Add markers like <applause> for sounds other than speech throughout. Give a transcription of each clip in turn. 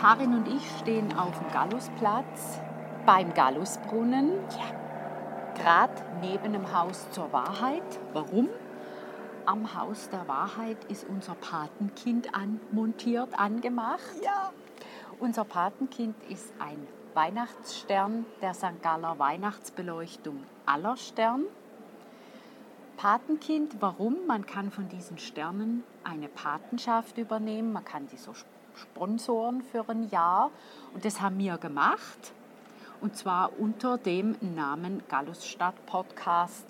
Karin und ich stehen auf dem Gallusplatz beim Gallusbrunnen. Ja. Gerade neben dem Haus zur Wahrheit. Warum? Am Haus der Wahrheit ist unser Patenkind anmontiert, angemacht. Ja. Unser Patenkind ist ein Weihnachtsstern der St. Galler Weihnachtsbeleuchtung Allerstern. Patenkind, warum? Man kann von diesen Sternen eine Patenschaft übernehmen, man kann die so sponsoren für ein Jahr und das haben wir gemacht und zwar unter dem Namen Gallusstadt Podcast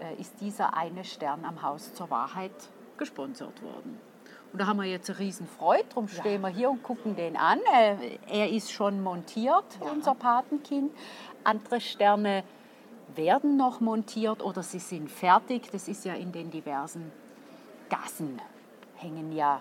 äh, ist dieser eine Stern am Haus zur Wahrheit gesponsert worden. Und da haben wir jetzt eine riesen Freude, darum stehen wir hier und gucken den an. Äh, er ist schon montiert, ja. unser Patenkind. Andere Sterne werden noch montiert oder sie sind fertig. Das ist ja in den diversen Gassen, hängen ja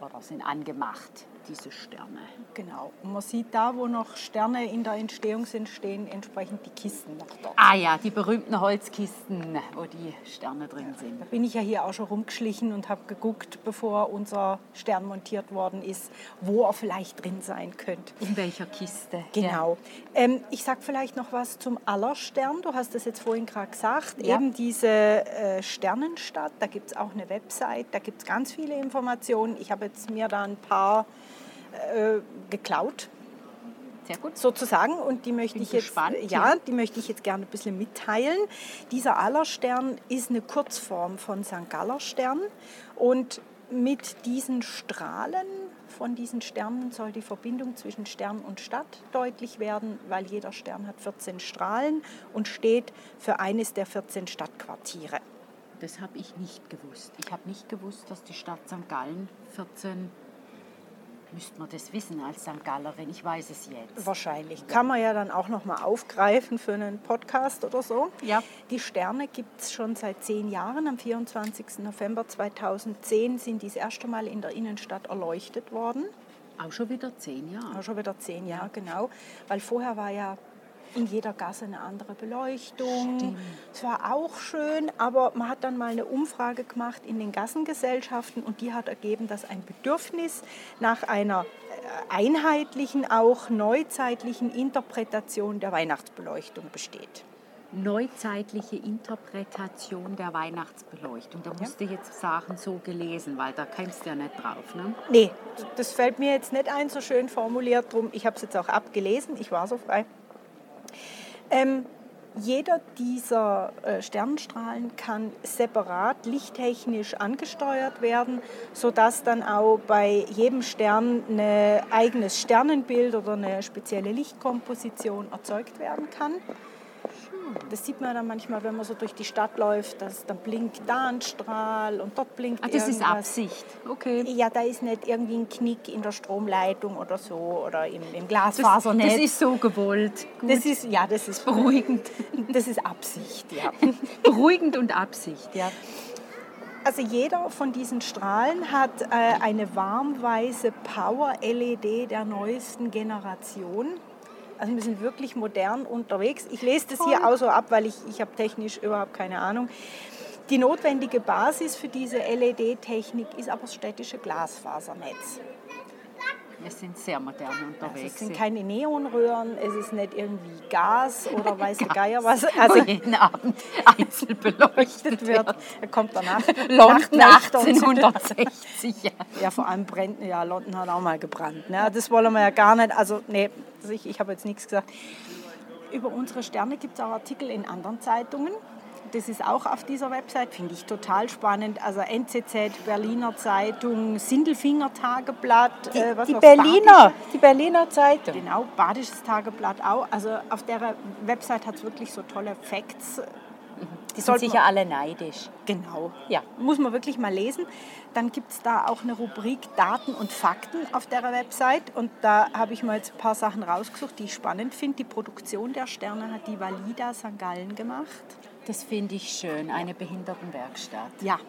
oder sind angemacht diese Sterne. Genau. Und man sieht da, wo noch Sterne in der Entstehung sind, stehen entsprechend die Kisten noch dort. Ah ja, die berühmten Holzkisten, wo die Sterne drin sind. Da bin ich ja hier auch schon rumgeschlichen und habe geguckt, bevor unser Stern montiert worden ist, wo er vielleicht drin sein könnte. In welcher Kiste? Genau. Ja. Ähm, ich sage vielleicht noch was zum Allerstern. Du hast das jetzt vorhin gerade gesagt. Ja. Eben diese äh, Sternenstadt, da gibt es auch eine Website, da gibt es ganz viele Informationen. Ich habe jetzt mir da ein paar äh, geklaut. Sehr gut. Sozusagen. Und die möchte Bin ich jetzt, gespannt, ja, die möchte ich jetzt gerne ein bisschen mitteilen. Dieser Allerstern ist eine Kurzform von St. Gallerstern. Und mit diesen Strahlen von diesen Sternen soll die Verbindung zwischen Stern und Stadt deutlich werden, weil jeder Stern hat 14 Strahlen und steht für eines der 14 Stadtquartiere. Das habe ich nicht gewusst. Ich habe nicht gewusst, dass die Stadt St. Gallen 14 müsste man das wissen als St. Gallerin. Ich weiß es jetzt. Wahrscheinlich. Ja. Kann man ja dann auch noch mal aufgreifen für einen Podcast oder so. Ja. Die Sterne gibt es schon seit zehn Jahren. Am 24. November 2010 sind die das erste Mal in der Innenstadt erleuchtet worden. Auch schon wieder zehn Jahre. Auch schon wieder zehn Jahre, genau. Weil vorher war ja in jeder Gasse eine andere Beleuchtung. Es war auch schön, aber man hat dann mal eine Umfrage gemacht in den Gassengesellschaften und die hat ergeben, dass ein Bedürfnis nach einer äh, einheitlichen, auch neuzeitlichen Interpretation der Weihnachtsbeleuchtung besteht neuzeitliche Interpretation der Weihnachtsbeleuchtung. Da musst ja. du jetzt sagen, so gelesen, weil da kommst du ja nicht drauf. Ne? Nee, das fällt mir jetzt nicht ein, so schön formuliert. Drum, ich habe es jetzt auch abgelesen, ich war so frei. Ähm, jeder dieser äh, Sternstrahlen kann separat lichttechnisch angesteuert werden, sodass dann auch bei jedem Stern ein eigenes Sternenbild oder eine spezielle Lichtkomposition erzeugt werden kann. Das sieht man dann manchmal, wenn man so durch die Stadt läuft, dass dann blinkt da ein Strahl und dort blinkt Ach, das irgendwas. ist Absicht, okay. Ja, da ist nicht irgendwie ein Knick in der Stromleitung oder so oder im, im Glasfasernetz. Das, das ist so gewollt. Gut. Das ist, ja, das ist beruhigend. <laughs> Das ist Absicht, ja. <laughs> beruhigend und Absicht, ja. Also jeder von diesen Strahlen hat äh, eine warmweiße Power-LED der neuesten Generation. Also wir sind wirklich modern unterwegs. Ich lese das hier auch so ab, weil ich, ich habe technisch überhaupt keine Ahnung. Die notwendige Basis für diese LED-Technik ist aber das städtische Glasfasernetz. Wir sind sehr modern unterwegs. Also es sind keine Neonröhren, es ist nicht irgendwie Gas oder weiß der Geier was. Also <laughs> jeden Abend einzeln beleuchtet wird. Er kommt danach. <laughs> London 1860, ja. Ja, vor allem brennt, ja, London hat auch mal gebrannt. Ne? Das wollen wir ja gar nicht. Also, nee, ich, ich habe jetzt nichts gesagt. Über unsere Sterne gibt es auch Artikel in anderen Zeitungen das ist auch auf dieser Website, finde ich total spannend. Also NZZ, Berliner Zeitung, Sindelfinger Tageblatt. Die, äh, die Berliner, die Berliner Zeitung. Genau, Badisches Tageblatt auch. Also auf der Website hat es wirklich so tolle Facts. Die sind sicher alle neidisch. Genau, ja. Muss man wirklich mal lesen. Dann gibt es da auch eine Rubrik Daten und Fakten auf der Website. Und da habe ich mal jetzt ein paar Sachen rausgesucht, die ich spannend finde. Die Produktion der Sterne hat die Valida St. Gallen gemacht. Das finde ich schön, eine Behindertenwerkstatt. Ja,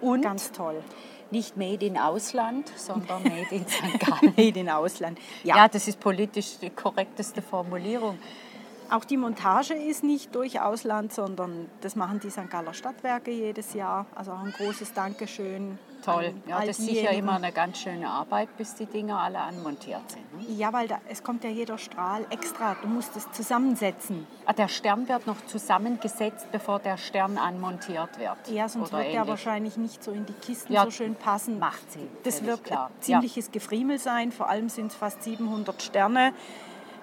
und ganz toll. Nicht made in Ausland, sondern <laughs> made in St. Gallen. made in Ausland. Ja. ja, das ist politisch die korrekteste Formulierung. Auch die Montage ist nicht durch Ausland, sondern das machen die St. Galler Stadtwerke jedes Jahr. Also auch ein großes Dankeschön. Toll. Ja, das ist sicher immer eine ganz schöne Arbeit, bis die Dinger alle anmontiert sind. Ne? Ja, weil da, es kommt ja jeder Strahl extra. Du musst es zusammensetzen. Ah, der Stern wird noch zusammengesetzt, bevor der Stern anmontiert wird. Ja, sonst Oder wird der ähnlich. wahrscheinlich nicht so in die Kisten Ja, so schön passen. macht Sinn, Das wird klar. ein ziemliches Gefriemel sein. Vor allem sind es fast 700 Sterne.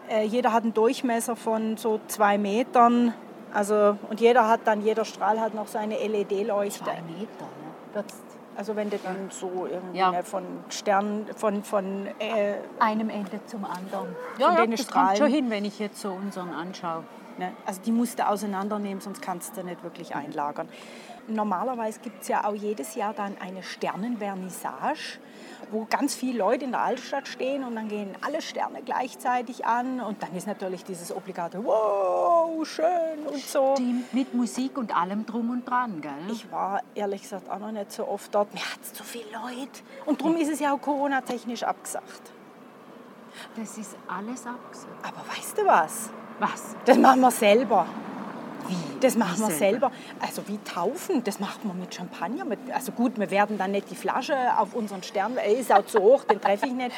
Äh, jeder hat einen Durchmesser von so zwei Metern. Also, und jeder hat dann, jeder Strahl hat noch seine LED-Leuchte. Zwei Meter. Ne? Wird's Also wenn du dann so irgendwie Ja. ne, von Stern, von, von äh, einem Ende zum anderen. Ja, ja das Strahlen. kommt schon hin, wenn ich jetzt so unseren anschaue. Ne? Also die musst du auseinandernehmen, sonst kannst du nicht wirklich einlagern. Normalerweise gibt es ja auch jedes Jahr dann eine Sternenvernissage, wo ganz viele Leute in der Altstadt stehen und dann gehen alle Sterne gleichzeitig an und dann ist natürlich dieses obligate Wow, schön und so. Stimmt, mit Musik und allem drum und dran, gell? Ich war ehrlich gesagt auch noch nicht so oft dort. Mir hat es zu viele Leute. Und darum ist es ja auch Corona-technisch abgesagt. das ist alles abgesagt. Aber weißt du was? Was? Das machen wir selber. Wie? Das machen Wie wir selber. Also wie taufen, das macht man mit Champagner. Mit, also gut, wir werden dann nicht die Flasche auf unseren Stern, er ist auch zu hoch, den treffe ich nicht.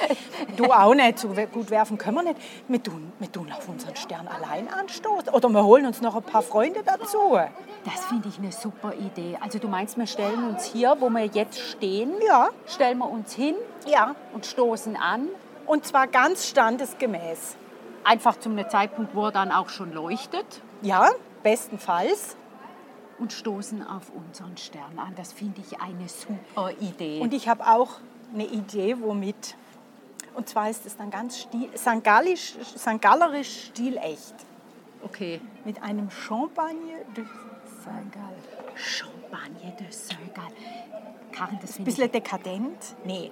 Du auch nicht, so gut werfen können wir nicht. Wir tun, wir tun auf unseren Stern allein anstoßen. Oder wir holen uns noch ein paar Freunde dazu. Das finde ich eine super Idee. Also du meinst, wir stellen uns hier, wo wir jetzt stehen, Ja. stellen wir uns hin Ja. und stoßen an. Und zwar ganz standesgemäß. Einfach zum Zeitpunkt, wo er dann auch schon leuchtet. Ja, bestenfalls. Und stoßen auf unseren Stern an. Das finde ich eine super Idee. Und ich habe auch eine Idee, womit. Und zwar ist es dann ganz stil, St. Gallisch, St. Gallerisch stilecht. okay. Mit einem Champagner de St. Gall. Champagne de Saint-Gall. Karin, das Ein finde ich... bisschen dekadent? Nee.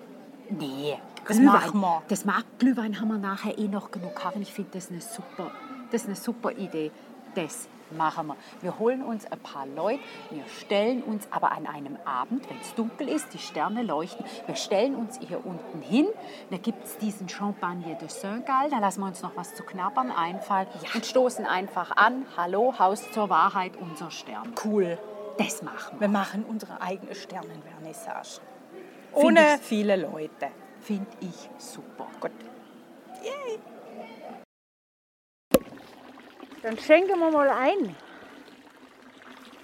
Nee, Das Glühwein. machen wir. Das mag Glühwein haben wir nachher eh noch genug. Karin, ich finde das eine super, das ist eine super Idee. Das machen wir. Wir holen uns ein paar Leute, wir stellen uns aber an einem Abend, wenn es dunkel ist, die Sterne leuchten, wir stellen uns hier unten hin, da gibt es diesen Champagne de Saint-Gall, da lassen wir uns noch was zu knabbern einfallen und stoßen einfach an, hallo, Haus zur Wahrheit, unser Stern. Cool. Das machen wir. Wir machen unsere eigene Sternenvernissage. Ohne ich- viele Leute. Finde ich super. Gut. Yay. Dann schenken wir mal ein.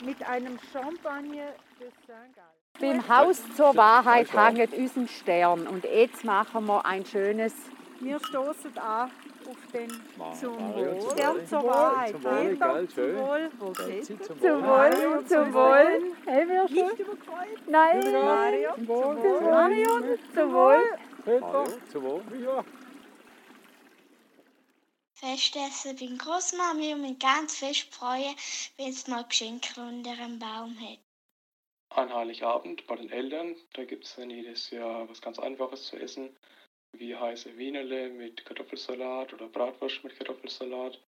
Mit einem Champagner de Saint-Gall. Beim Haus zur Wahrheit hängt unser Stern. Und jetzt machen wir ein schönes. Wir stoßen an auf den zum zum Stern Wohl. zur Wahrheit. Zum Wohl, gell, zum schön. Wohl. Zum Zum Wohl. Wohl, zum Wohl. Hey, wir schon? Nicht überkreuzt. Nein. Mario, Zum Wohl. zum Wohl. Marion, zum Wohl. Zum Wohl. Festessen bei Großmami und mich ganz fest freuen, wenn es mal Geschenke unter dem Baum hat. An Heiligabend bei den Eltern, da gibt es dann jedes Jahr was ganz Einfaches zu essen, wie heiße Wienerle mit Kartoffelsalat oder Bratwurst mit Kartoffelsalat.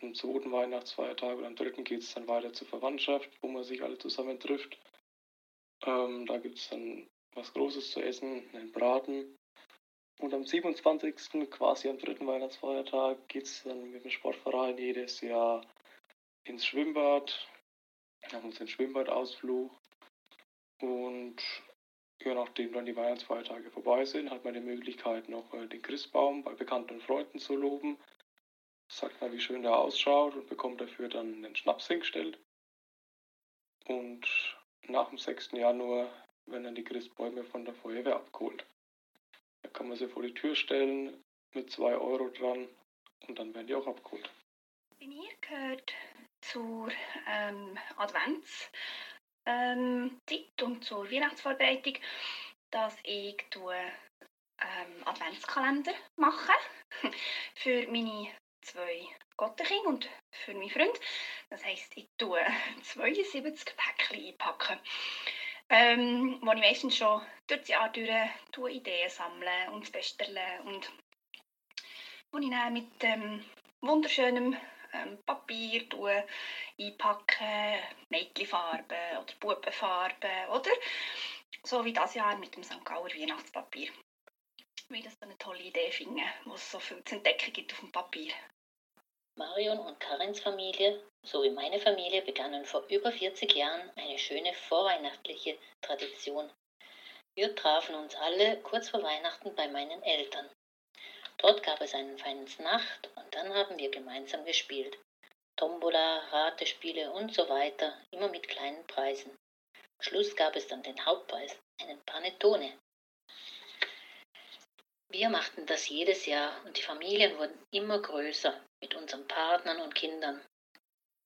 Am zweiten Weihnachtsfeiertag oder am dritten geht es dann weiter zur Verwandtschaft, wo man sich alle zusammen trifft. Ähm, da gibt es dann was Großes zu essen, einen Braten. Und am 27. quasi am dritten Weihnachtsfeiertag geht es dann mit dem Sportverein jedes Jahr ins Schwimmbad. Wir haben uns einen Schwimmbadausflug. Und je nachdem dann die Weihnachtsfeiertage vorbei sind, hat man die Möglichkeit, noch äh, den Christbaum bei Bekannten und Freunden zu loben. Sagt mal, wie schön der ausschaut und bekommt dafür dann einen Schnaps hingestellt. Und nach dem 6. Januar werden dann die Christbäume von der Feuerwehr abgeholt. Kann man sie vor die Tür stellen mit 2 Euro dran und dann werden die auch abgeholt. Bei mir gehört zur ähm, Adventszeit ähm, und zur Weihnachtsvorbereitung, dass ich tue, ähm, Adventskalender mache <laughs> für meine zwei Gottenkinder und für meinen Freund. Das heisst, ich tue <laughs> 72 Päckchen einpacken. Ähm, wo ich meistens schon durch das Jahr durch Ideen sammeln und bestellt und wo ich dann mit ähm, wunderschönem ähm, Papier tue, einpacken, Mädchenfarben oder Bubenfarben oder so wie das Jahr mit dem St. Gauer Weihnachtspapier. Weil das eine tolle Idee finde, wo es so viel zu entdecken gibt auf dem Papier. Marion und Karins Familie sowie meine Familie begannen vor über 40 Jahren eine schöne vorweihnachtliche Tradition. Wir trafen uns alle kurz vor Weihnachten bei meinen Eltern. Dort gab es einen feinen Nacht und dann haben wir gemeinsam gespielt. Tombola, Ratespiele und so weiter, immer mit kleinen Preisen. Am Schluss gab es dann den Hauptpreis, einen Panettone. Wir machten das jedes Jahr und die Familien wurden immer größer mit unseren Partnern und Kindern.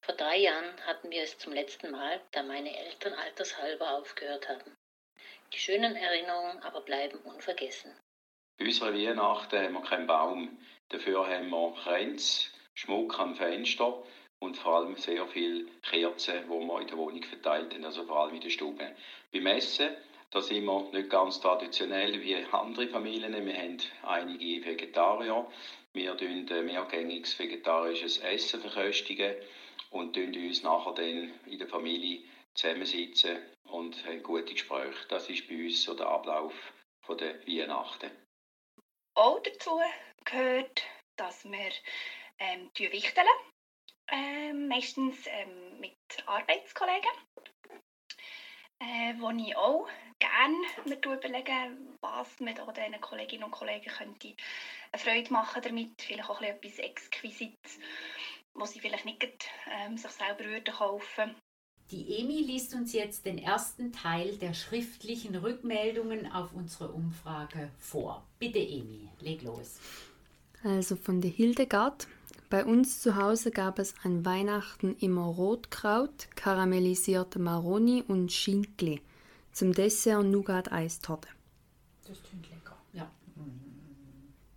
Vor drei Jahren hatten wir es zum letzten Mal, da meine Eltern altershalber aufgehört haben. Die schönen Erinnerungen aber bleiben unvergessen. Bei unserer Weihnachten haben wir keinen Baum. Dafür haben wir Kränze, Schmuck am Fenster und vor allem sehr viele Kerzen, die wir in der Wohnung verteilt haben, also vor allem in der Stube. Beim Essen da sind wir nicht ganz traditionell wie andere Familien. Wir haben einige Vegetarier. Wir tun mehrgängiges vegetarisches Essen verköstigen und uns nachher dann in der Familie zusammensitzen und haben gute Gespräche. Das ist bei uns so der Ablauf der Weihnachten. Auch dazu gehört, dass wir ähm, wichteln. Ähm, meistens ähm, mit Arbeitskollegen äh, wo ich auch gerne mir überlege, was mit diesen Kolleginnen und Kollegen könnte eine Freude machen damit, vielleicht auch etwas Exquisites, was sie vielleicht nicht ähm, sich selber würden kaufen Die Emi liest uns jetzt den ersten Teil der schriftlichen Rückmeldungen auf unsere Umfrage vor. Bitte Emi, leg los. Also von der Hildegard. Bei uns zu Hause gab es an Weihnachten immer Rotkraut, karamellisierte Maroni und Schinkli. Zum Dessert Nougat-Eistorte. Das klingt lecker, ja.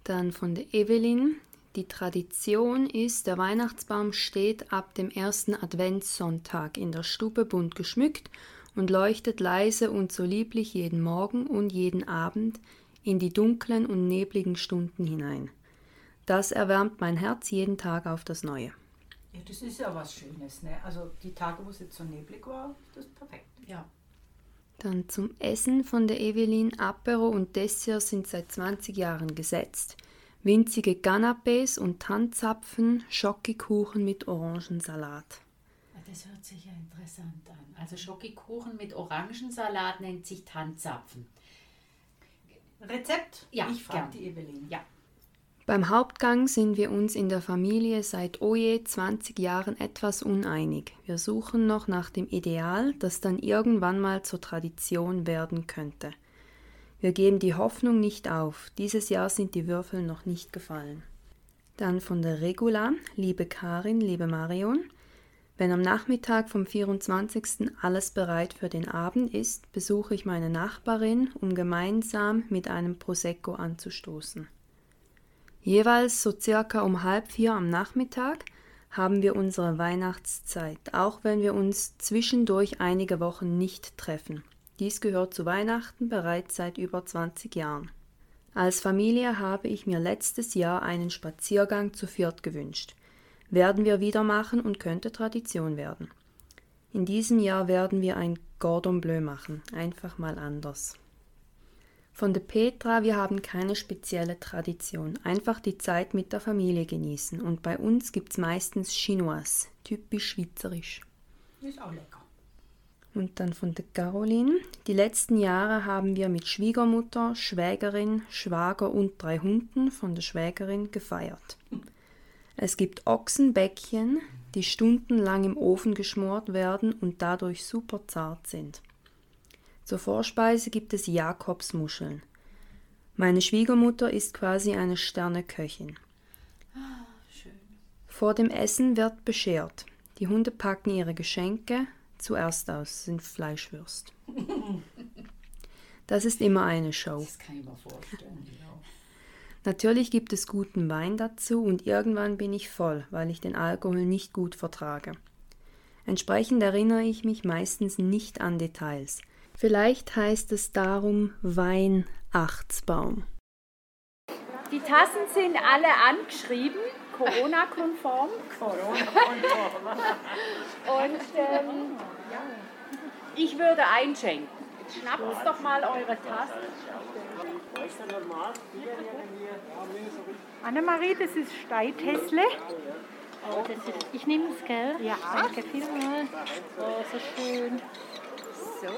Dann von der Evelyn. Die Tradition ist, der Weihnachtsbaum steht ab dem ersten Adventssonntag in der Stube bunt geschmückt und leuchtet leise und so lieblich jeden Morgen und jeden Abend in die dunklen und nebligen Stunden hinein. Das erwärmt mein Herz jeden Tag auf das Neue. Ja, das ist ja was Schönes. Ne? Also die Tage, wo es jetzt so neblig war, das ist perfekt. Ja. Dann zum Essen von der Evelyn. Apero und Dessert sind seit 20 Jahren gesetzt. Winzige Canapés und Tanzapfen, Schokikuchen mit Orangensalat. Das hört sich ja interessant an. Also Schokikuchen mit Orangensalat nennt sich Tanzapfen. Rezept? Ja, ich frage die Evelyn. Ja. Beim Hauptgang sind wir uns in der Familie seit oje 20 Jahren etwas uneinig. Wir suchen noch nach dem Ideal, das dann irgendwann mal zur Tradition werden könnte. Wir geben die Hoffnung nicht auf. Dieses Jahr sind die Würfel noch nicht gefallen. Dann von der Regula, liebe Karin, liebe Marion. Wenn am Nachmittag vom 24. alles bereit für den Abend ist, besuche ich meine Nachbarin, um gemeinsam mit einem Prosecco anzustoßen. Jeweils so circa um halb vier am Nachmittag haben wir unsere Weihnachtszeit, auch wenn wir uns zwischendurch einige Wochen nicht treffen. Dies gehört zu Weihnachten bereits seit über 20 Jahren. Als Familie habe ich mir letztes Jahr einen Spaziergang zu viert gewünscht. Werden wir wieder machen und könnte Tradition werden. In diesem Jahr werden wir ein Gordon Bleu machen, einfach mal anders. Von der Petra, wir haben keine spezielle Tradition, einfach die Zeit mit der Familie genießen. Und bei uns gibt es meistens Chinois, typisch schweizerisch. Ist auch lecker. Und dann von der Caroline. Die letzten Jahre haben wir mit Schwiegermutter, Schwägerin, Schwager und drei Hunden von der Schwägerin gefeiert. Es gibt Ochsenbäckchen, die stundenlang im Ofen geschmort werden und dadurch super zart sind. Zur Vorspeise gibt es Jakobsmuscheln. Meine Schwiegermutter ist quasi eine Sterneköchin. Ah, schön. Vor dem Essen wird beschert. Die Hunde packen ihre Geschenke zuerst aus, sind Fleischwürst. Das ist immer eine Show. Das kann ich mir vorstellen, genau. Natürlich gibt es guten Wein dazu und irgendwann bin ich voll, weil ich den Alkohol nicht gut vertrage. Entsprechend erinnere ich mich meistens nicht an Details. Vielleicht heißt es darum Weihnachtsbaum. Die Tassen sind alle angeschrieben, Corona-konform. Corona-konform. Und ähm, ich würde einschenken. Schnappt doch mal eure Tassen. Annemarie, das ist. Oh, ist, ich nehme es, gell? Ja. Danke vielmals. Oh, so schön. So.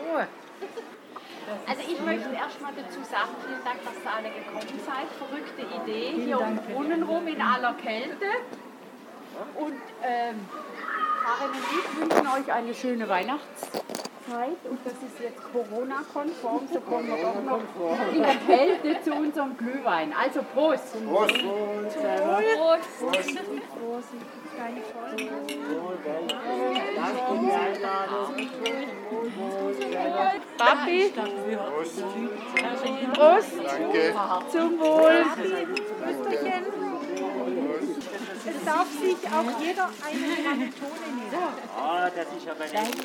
Also ich möchte erstmal dazu sagen, vielen Dank, dass ihr alle gekommen seid. Verrückte Idee, hier um den Brunnen rum in aller Kälte. Und ähm, Karin und ich wünschen euch eine schöne Weihnachtszeit. Und das ist jetzt Corona-konform, so kommen wir doch noch in der Kälte zu unserem Glühwein. Also Prost! Prost! Prost! Prost! Prost! Keine Folge. Papi, Prost! Danke. Zum Wohl! Prösterchen. Es darf sich auch jeder eine Grammophone nehmen. Ah, das ist aber nicht.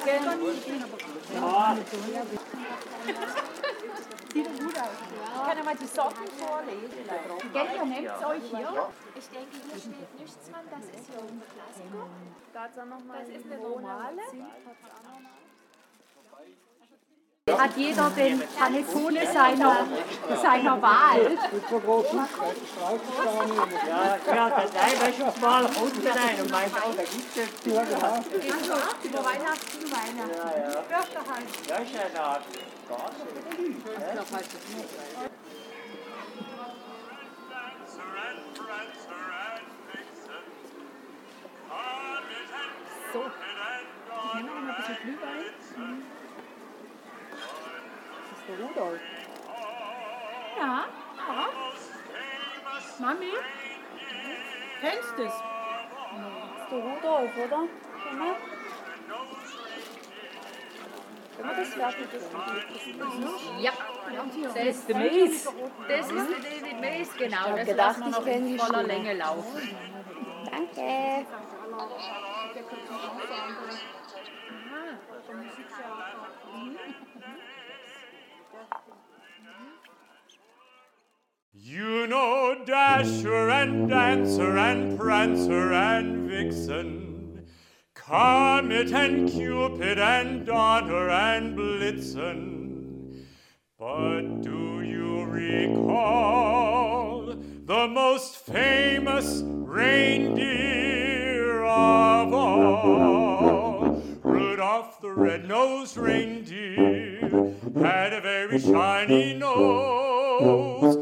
Sieht doch gut aus. Ich kann ja mal die Sorten vorlesen. Gell, nehmt es euch hier. Ich denke, hier steht nichts dran, das ist hier unser Klassiker. Das ist eine normale. Hat jeder den Panettone seiner, seiner Wahl? Ja, ja, das Eiweiß mal unten rein und meint auch, da gibt es ja. Also, über Weihnachten Weihnachten. Ja, ja. Fürchterhalt. Ja, ist ja eine Art So. Rudolf. Ja, ja. Mami, kennst du es? Das ist der Rudolf, oder? Emma? Können wir das fertig Ja, das ist der Mace. Das ist der David Mace, genau. hab Das gedacht, wir ich noch kenn in die voller. Länge laufen. Danke. You know Dasher and Dancer and Prancer and Vixen, Comet and Cupid and Donner and Blitzen. But do you recall the most famous reindeer of all? Rudolph the red-nosed reindeer had a very shiny nose,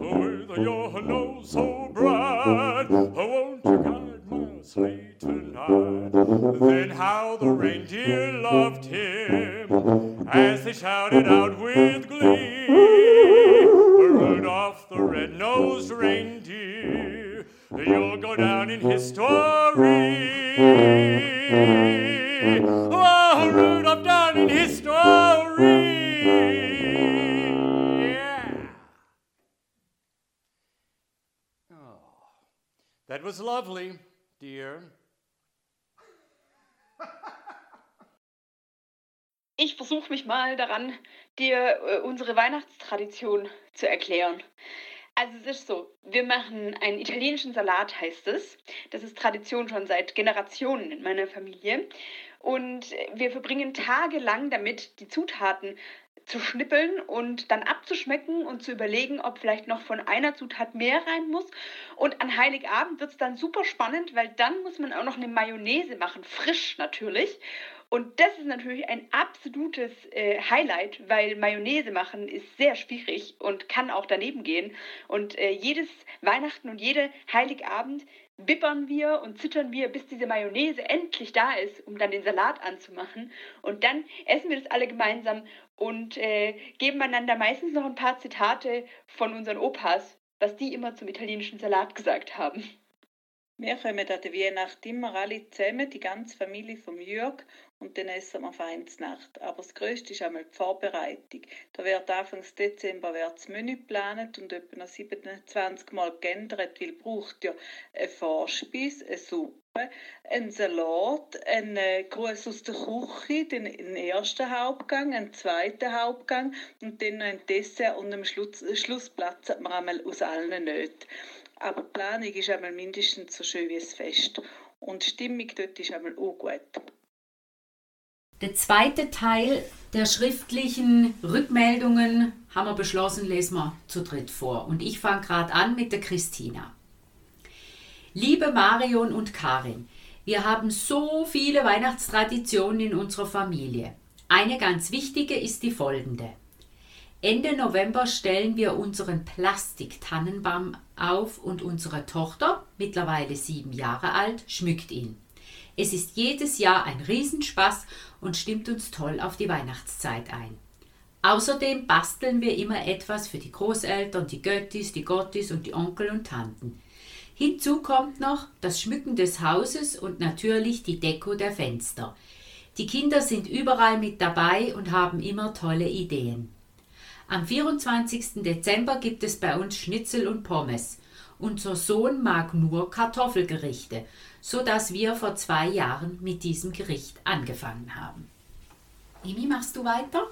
with your oh nose so bright, won't you guide my sleigh tonight? Then how the reindeer loved him as they shouted out with glee, Rudolph the red-nosed reindeer, you'll go down in history. Oh, Rudolph down in history. That was lovely, dear. Ich versuche mich mal daran, dir äh, unsere Weihnachtstradition zu erklären. Also es ist so, wir machen einen italienischen Salat, heißt es. Das ist Tradition schon seit Generationen in meiner Familie. Und wir verbringen tagelang damit, die Zutaten zu schnippeln und dann abzuschmecken und zu überlegen, ob vielleicht noch von einer Zutat mehr rein muss. Und an Heiligabend wird es dann super spannend, weil dann muss man auch noch eine Mayonnaise machen, frisch natürlich. Und das ist natürlich ein absolutes äh, Highlight, weil Mayonnaise machen ist sehr schwierig und kann auch daneben gehen. Und äh, jedes Weihnachten und jede Heiligabend bippern wir und zittern wir, bis diese Mayonnaise endlich da ist, um dann den Salat anzumachen. Und dann essen wir das alle gemeinsam und äh, geben einander meistens noch ein paar Zitate von unseren Opas, was die immer zum italienischen Salat gesagt haben. Wir kommen an der Weihnacht immer alle zusammen, die ganze Familie vom Jörg, und dann essen wir Feinsnacht. Aber das Größte ist einmal die Vorbereitung. Da wird Anfang Dezember wird das Menü geplant und etwa noch 27 Mal geändert, weil braucht ja eine Vorspeise, eine Suppe, einen Salat, einen äh, Gruß aus der Küche, den, den ersten Hauptgang, einen zweiten Hauptgang und dann noch ein Dessert und am Schluss, Schluss platzen wir einmal aus allen Nöten. Aber die Planung ist einmal mindestens so schön wie das Fest. Und die Stimmung dort ist einmal auch gut. Der zweite Teil der schriftlichen Rückmeldungen haben wir beschlossen, lesen wir zu dritt vor. Und ich fange gerade an mit der Christina. Liebe Marion und Karin, wir haben so viele Weihnachtstraditionen in unserer Familie. Eine ganz wichtige ist die folgende. Ende November stellen wir unseren Plastiktannenbaum auf und unsere Tochter, mittlerweile sieben Jahre alt, schmückt ihn. Es ist jedes Jahr ein Riesenspaß und stimmt uns toll auf die Weihnachtszeit ein. Außerdem basteln wir immer etwas für die Großeltern, die Göttis, die Gottis und die Onkel und Tanten. Hinzu kommt noch das Schmücken des Hauses und natürlich die Deko der Fenster. Die Kinder sind überall mit dabei und haben immer tolle Ideen. Am 24. Dezember gibt es bei uns Schnitzel und Pommes. Unser Sohn mag nur Kartoffelgerichte, so dass wir vor zwei Jahren mit diesem Gericht angefangen haben. Emi, machst du weiter?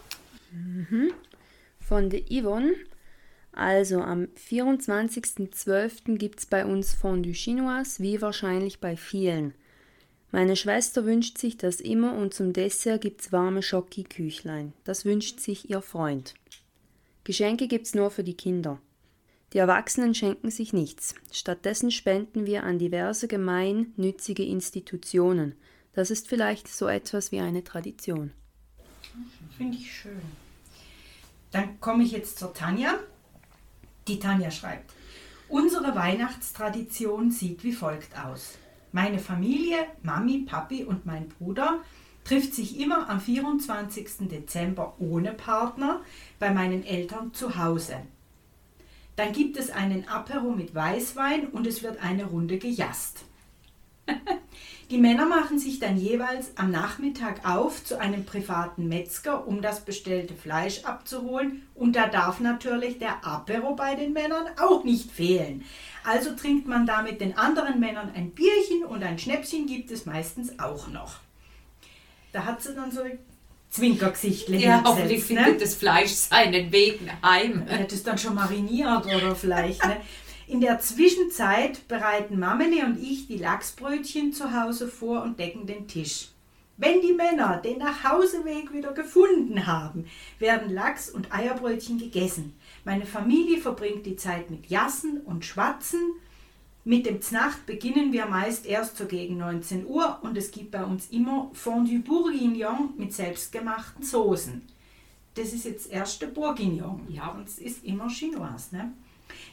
Mhm. Von der Yvonne. Also am 24.12. gibt es bei uns Fondue Chinoise, wie wahrscheinlich bei vielen. Meine Schwester wünscht sich das immer und zum Dessert gibt's warme Schoki-Küchlein. Das wünscht sich ihr Freund. Geschenke gibt's nur für die Kinder. Die Erwachsenen schenken sich nichts. Stattdessen spenden wir an diverse gemeinnützige Institutionen. Das ist vielleicht so etwas wie eine Tradition. Finde ich schön. Dann komme ich jetzt zur Tanja. Die Tanja schreibt, unsere Weihnachtstradition sieht wie folgt aus. Meine Familie, Mami, Papi und mein Bruder trifft sich immer am 24. Dezember ohne Partner bei meinen Eltern zu Hause. Dann gibt es einen Apero mit Weißwein und es wird eine Runde gejasst. <laughs> Die Männer machen sich dann jeweils am Nachmittag auf zu einem privaten Metzger, um das bestellte Fleisch abzuholen. Und da darf natürlich der Apero bei den Männern auch nicht fehlen. Also trinkt man da mit den anderen Männern ein Bierchen und ein Schnäpschen gibt es meistens auch noch. Da hat sie dann so ein Zwinkergesicht Ja, hoffentlich findet ne? das Fleisch seinen Weg heim. Hat es dann schon mariniert oder vielleicht. Ne? In der Zwischenzeit bereiten Mameli und ich die Lachsbrötchen zu Hause vor und decken den Tisch. Wenn die Männer den Nachhauseweg wieder gefunden haben, werden Lachs- und Eierbrötchen gegessen. Meine Familie verbringt die Zeit mit Jassen und Schwatzen. Mit dem Znacht beginnen wir meist erst so gegen 19 Uhr und es gibt bei uns immer Fondue Bourguignon mit selbstgemachten Soßen. Das ist jetzt erste Bourguignon. Ja. Und es ist immer Chinoise. Ne?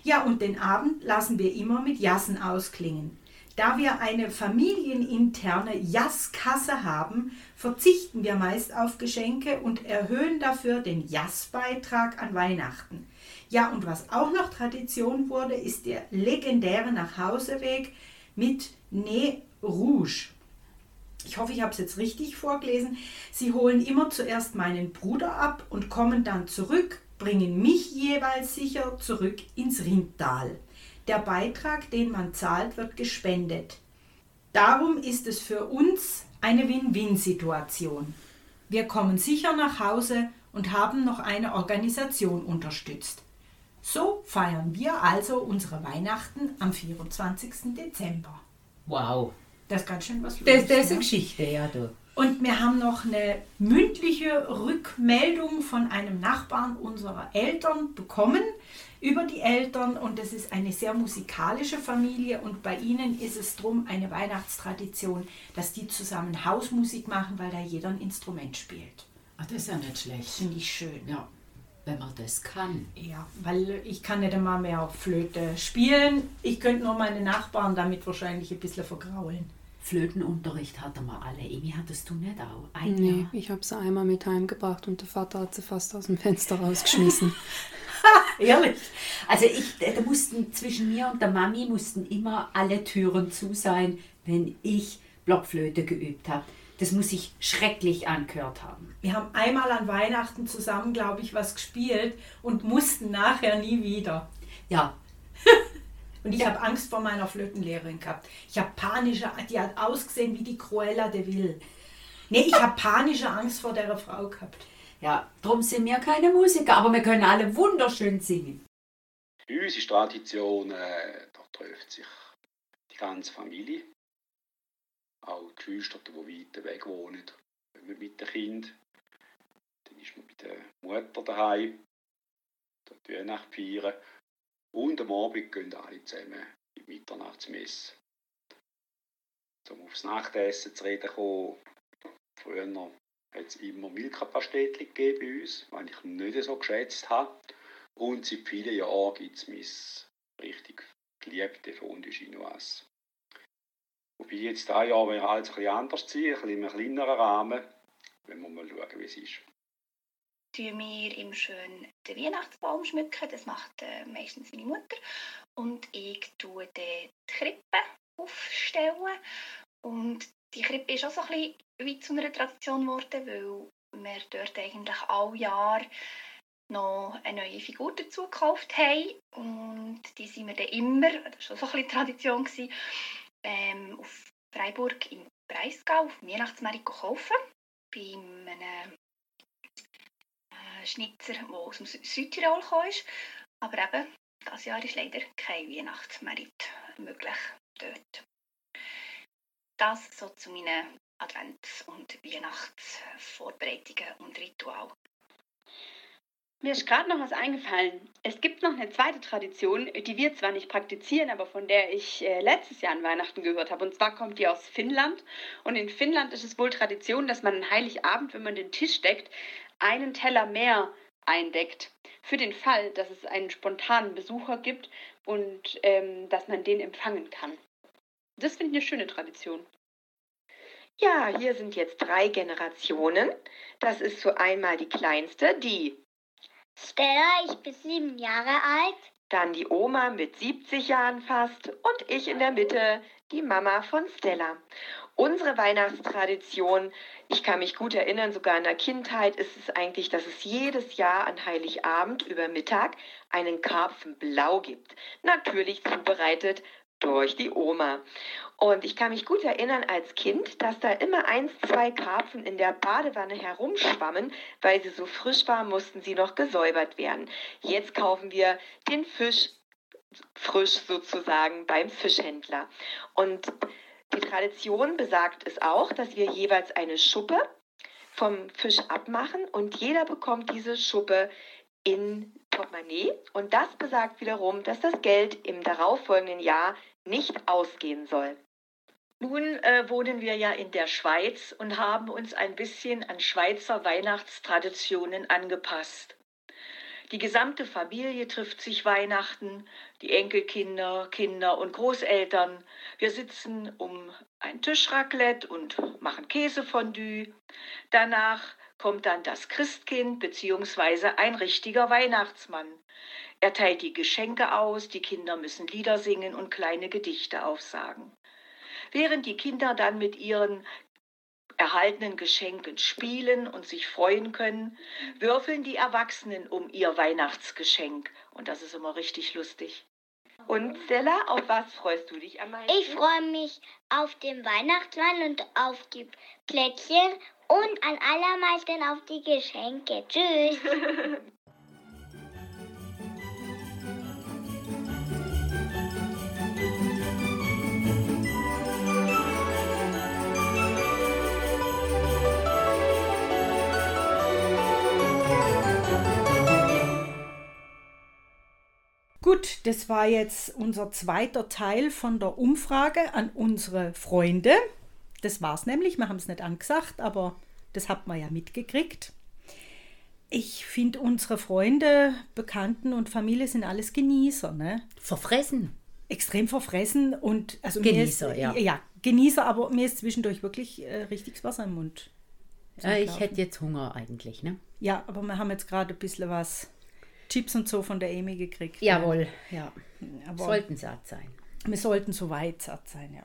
Ja, und den Abend lassen wir immer mit Jassen ausklingen. Da wir eine familieninterne Jasskasse haben, verzichten wir meist auf Geschenke und erhöhen dafür den Jassbeitrag an Weihnachten. Ja, und was auch noch Tradition wurde, ist der legendäre Nachhauseweg mit Nez Rouge. Ich hoffe, ich habe es jetzt richtig vorgelesen. Sie holen immer zuerst meinen Bruder ab und kommen dann zurück, bringen mich jeweils sicher zurück ins Rindtal. Der Beitrag, den man zahlt, wird gespendet. Darum ist es für uns eine Win-Win-Situation. Wir kommen sicher nach Hause und haben noch eine Organisation unterstützt. So feiern wir also unsere Weihnachten am 24. Dezember. Wow. Das ist ganz schön was los. Das, das ist ne? eine Geschichte, ja, du. Und wir haben noch eine mündliche Rückmeldung von einem Nachbarn unserer Eltern bekommen über die Eltern und das ist eine sehr musikalische Familie und bei ihnen ist es drum eine Weihnachtstradition, dass die zusammen Hausmusik machen, weil da jeder ein Instrument spielt. Ach, das ist ja nicht schlecht. Finde ich schön. Ja, wenn man das kann. Ja, weil ich kann nicht einmal mehr auf Flöte spielen. Ich könnte nur meine Nachbarn damit wahrscheinlich ein bisschen vergraulen. Flötenunterricht hatten wir alle. Emi, hattest du nicht auch? Ein Nee, Jahr? ich habe sie einmal mit heimgebracht und der Vater hat sie fast aus dem Fenster rausgeschmissen. <laughs> Ehrlich? Also ich, da mussten zwischen mir und der Mami mussten immer alle Türen zu sein, wenn ich Blockflöte geübt habe. Das muss sich schrecklich angehört haben. Wir haben einmal an Weihnachten zusammen, glaube ich, was gespielt und mussten nachher nie wieder. Ja. <laughs> und ich habe Angst vor meiner Flötenlehrerin gehabt. Ich habe panische, die hat ausgesehen wie die Cruella de Vil. Nee, ich habe panische Angst vor der Frau gehabt. Ja, darum sind wir keine Musiker, aber wir können alle wunderschön singen. Bei uns ist Tradition, äh, da trifft sich die ganze Familie. Auch Geschwister, die weit weg wohnen, mit den Kindern. Dann ist man bei der Mutter daheim, dort die Weihnacht feiern. Und am Abend gehen alle zusammen in die Mitternachtsmesse. Um aufs Nachtessen zu reden kommen, früher hat es immer Milka-Pastetli gegeben bei uns, was ich nicht so geschätzt habe. Und seit vielen Jahren gibt es mein richtig geliebte Fondue Chinoise. Wobei jetzt dieses Jahr wir alles ein bisschen anders sein, ein bisschen in einem kleineren Rahmen. Wenn wir mal schauen, wie es ist. Schmücken wir im schön den Weihnachtsbaum schmücken. Das macht äh, meistens meine Mutter. Und ich tue die Krippe aufstellen. Und die Krippe ist auch so ein bisschen wie zu einer Tradition geworden, weil wir dort eigentlich alle Jahr noch eine neue Figur dazu gekauft haben. Und die sind wir dann immer, das war auch so ein bisschen Tradition, gewesen, ähm, auf Freiburg im Breisgau auf dem Weihnachtsmarkt kaufen. Bei einem äh, Schnitzer, der aus dem Südtirol kam. Aber eben, dieses Jahr ist leider kein Weihnachtsmarkt möglich dort. Das so zu meinen Advents- und Weihnachtsvorbereitungen und Ritualen. Mir ist gerade noch was eingefallen. Es gibt noch eine zweite Tradition, die wir zwar nicht praktizieren, aber von der ich äh, letztes Jahr an Weihnachten gehört habe. Und zwar kommt die aus Finnland. Und in Finnland ist es wohl Tradition, dass man an Heiligabend, wenn man den Tisch deckt, einen Teller mehr eindeckt. Für den Fall, dass es einen spontanen Besucher gibt und ähm, dass man den empfangen kann. Das finde ich eine schöne Tradition. Ja, hier sind jetzt drei Generationen. Das ist so einmal die kleinste, die Stella, ich bin sieben Jahre alt. Dann die Oma mit 70 Jahren fast und ich in der Mitte, die Mama von Stella. Unsere Weihnachtstradition, ich kann mich gut erinnern, sogar in der Kindheit ist es eigentlich, dass es jedes Jahr an Heiligabend über Mittag einen Karpfen blau gibt. Natürlich zubereitet durch die Oma. Und ich kann mich gut erinnern als Kind, dass da immer eins, zwei Karpfen in der Badewanne herumschwammen, weil sie so frisch waren, mussten sie noch gesäubert werden. Jetzt kaufen wir den Fisch frisch sozusagen beim Fischhändler. Und die Tradition besagt es auch, dass wir jeweils eine Schuppe vom Fisch abmachen und jeder bekommt diese Schuppe in Portemonnaie und das besagt wiederum, dass das Geld im darauffolgenden Jahr nicht ausgehen soll. Nun äh, wohnen wir ja in der Schweiz und haben uns ein bisschen an Schweizer Weihnachtstraditionen angepasst. Die gesamte Familie trifft sich Weihnachten, die Enkelkinder, Kinder und Großeltern. Wir sitzen um ein Tischraclette und machen Käsefondue. Danach kommt dann das Christkind bzw. ein richtiger Weihnachtsmann. Er teilt die Geschenke aus, die Kinder müssen Lieder singen und kleine Gedichte aufsagen. Während die Kinder dann mit ihren erhaltenen Geschenken spielen und sich freuen können, würfeln die Erwachsenen um ihr Weihnachtsgeschenk. Und das ist immer richtig lustig. Und Stella, auf was freust du dich am meisten? Ich freue mich auf den Weihnachtsmann und auf die Plätzchen und an allermeisten auf die Geschenke. Tschüss. <laughs> Gut, das war jetzt unser zweiter Teil von der Umfrage an unsere Freunde. Das war es nämlich, wir haben es nicht angesagt, aber das hat man ja mitgekriegt. Ich finde, unsere Freunde, Bekannten und Familie sind alles Genießer. Ne? Verfressen. Extrem verfressen und also Genießer, ist, ja. Ja, Genießer, aber mir ist zwischendurch wirklich äh, richtiges Wasser im Mund. Ja, ich hätte jetzt Hunger eigentlich, ne? Ja, aber wir haben jetzt gerade ein bisschen was Chips und so von der Amy gekriegt. Jawohl, ja. Aber Sollten satt sein. Wir sollten so weit satt sein, ja.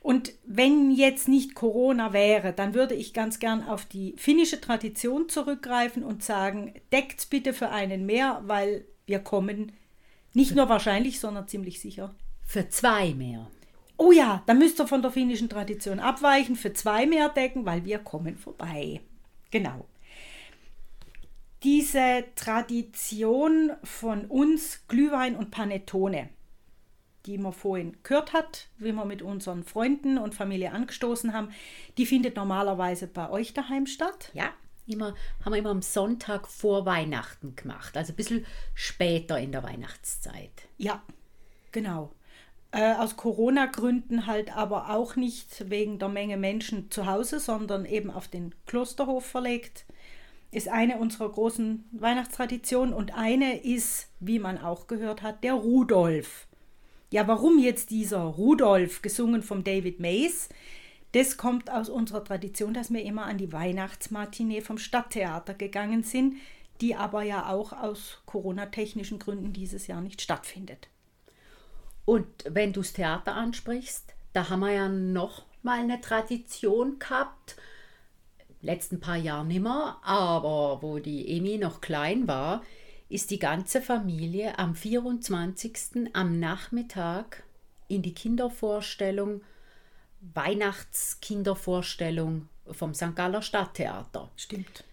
Und wenn jetzt nicht Corona wäre, dann würde ich ganz gern auf die finnische Tradition zurückgreifen und sagen, deckt's bitte für einen mehr, weil wir kommen nicht nur wahrscheinlich, sondern ziemlich sicher. Für zwei mehr. Oh ja, dann müsst ihr von der finnischen Tradition abweichen, für zwei mehr decken, weil wir kommen vorbei. Genau. Diese Tradition von uns, Glühwein und Panettone, die man vorhin gehört hat, wie wir mit unseren Freunden und Familie angestoßen haben, die findet normalerweise bei euch daheim statt. Ja, immer, haben wir immer am Sonntag vor Weihnachten gemacht, also ein bisschen später in der Weihnachtszeit. Ja, genau. Äh, aus Corona-Gründen halt aber auch nicht wegen der Menge Menschen zu Hause, sondern eben auf den Klosterhof verlegt. Ist eine unserer großen Weihnachtstraditionen und eine ist, wie man auch gehört hat, der Rudolf. Ja, warum jetzt dieser Rudolf, gesungen vom David Mays? Das kommt aus unserer Tradition, dass wir immer an die Weihnachtsmatinee vom Stadttheater gegangen sind, die aber ja auch aus Corona-technischen Gründen dieses Jahr nicht stattfindet. Und wenn du das Theater ansprichst, da haben wir ja noch mal eine Tradition gehabt, letzten paar Jahre nimmer, aber wo die Emi noch klein war, ist die ganze Familie am 24. am Nachmittag in die Kindervorstellung, Weihnachtskindervorstellung vom St. Galler Stadttheater. Stimmt.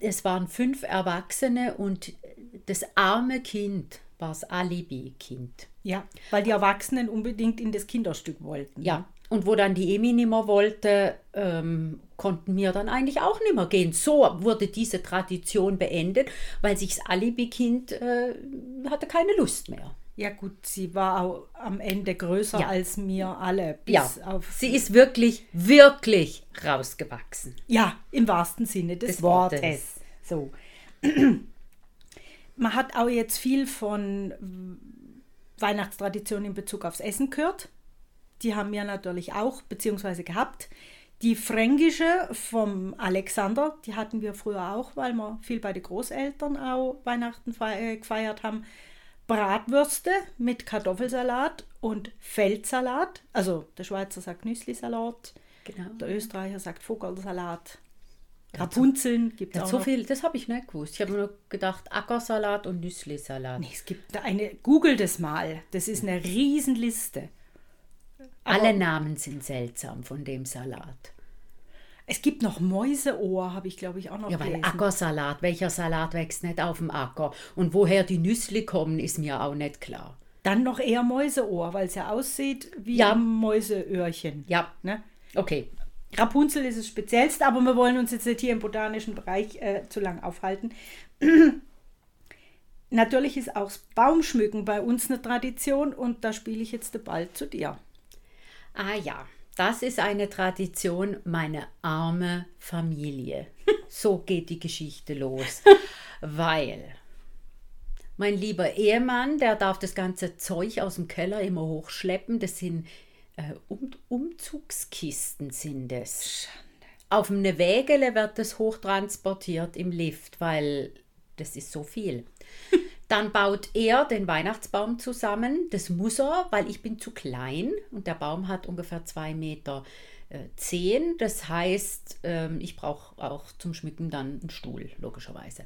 Es waren fünf Erwachsene und das arme Kind war das Alibi-Kind. Ja, weil die Erwachsenen unbedingt in das Kinderstück wollten. Ja, und wo dann die Emi nicht mehr wollte, ähm, konnten wir dann eigentlich auch nicht mehr gehen. So wurde diese Tradition beendet, weil sich das Alibi-Kind äh, hatte keine Lust mehr. Ja gut, sie war auch am Ende größer Ja. als mir alle. Ja, sie ist wirklich, wirklich rausgewachsen. Ja, im wahrsten Sinne des, Des Wortes. Wortes. So. <clears throat> Man hat auch jetzt viel von Weihnachtstraditionen in Bezug aufs Essen gehört. Die haben wir natürlich auch, beziehungsweise gehabt. Die fränkische vom Alexander, die hatten wir früher auch, weil wir viel bei den Großeltern auch Weihnachten äh, gefeiert haben. Bratwürste mit Kartoffelsalat und Feldsalat. Also der Schweizer sagt Nüsslisalat, Genau. der Österreicher sagt Vogelsalat. Rapunzeln gibt es Ja, auch so noch. viel, das habe ich nicht gewusst. Ich habe nur gedacht, Ackersalat und Nüsslisalat. Nee, es gibt eine, google das mal. Das ist eine Riesenliste. Alle Namen sind seltsam von dem Salat. Es gibt noch Mäuseohr, habe ich glaube ich auch noch Ja, weil gelesen. Ackersalat, welcher Salat wächst nicht auf dem Acker? Und woher die Nüssli kommen, ist mir auch nicht klar. Dann noch eher Mäuseohr, weil es ja aussieht wie Ja. ein Mäuseöhrchen. Ja, Ne? okay. Rapunzel ist das Speziellste, aber wir wollen uns jetzt nicht hier im botanischen Bereich äh, zu lang aufhalten. <clears throat> Natürlich ist auch das Baumschmücken bei uns eine Tradition und da spiele ich jetzt den Ball zu dir. Ah ja, das ist eine Tradition, meine arme Familie. <laughs> So geht die Geschichte los. Weil mein lieber Ehemann, der darf das ganze Zeug aus dem Keller immer hochschleppen. Das sind äh, um, Umzugskisten sind es. Auf einem Wägele wird das hochtransportiert im Lift, weil das ist so viel. Dann baut er den Weihnachtsbaum zusammen. Das muss er, weil ich bin zu klein und der Baum hat ungefähr zwei Meter äh, zehn. Das heißt, ähm, ich brauche auch zum Schmücken dann einen Stuhl, logischerweise.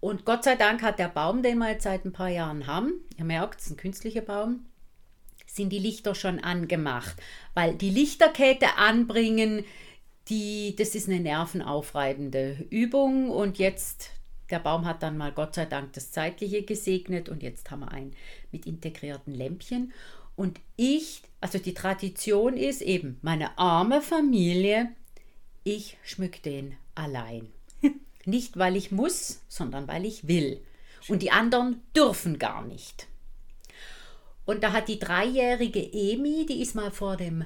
Und Gott sei Dank hat der Baum, den wir jetzt seit ein paar Jahren haben, ihr merkt, es ist ein künstlicher Baum, sind die Lichter schon angemacht. Weil die Lichterkette anbringen, die, das ist eine nervenaufreibende Übung. Und jetzt, der Baum hat dann mal Gott sei Dank das Zeitliche gesegnet und jetzt haben wir einen mit integrierten Lämpchen. Und ich, also die Tradition ist eben, meine arme Familie, ich schmück den allein. <laughs> Nicht, weil ich muss, sondern weil ich will. Und die anderen dürfen gar nicht. Und da hat die dreijährige Emi, die ist mal vor dem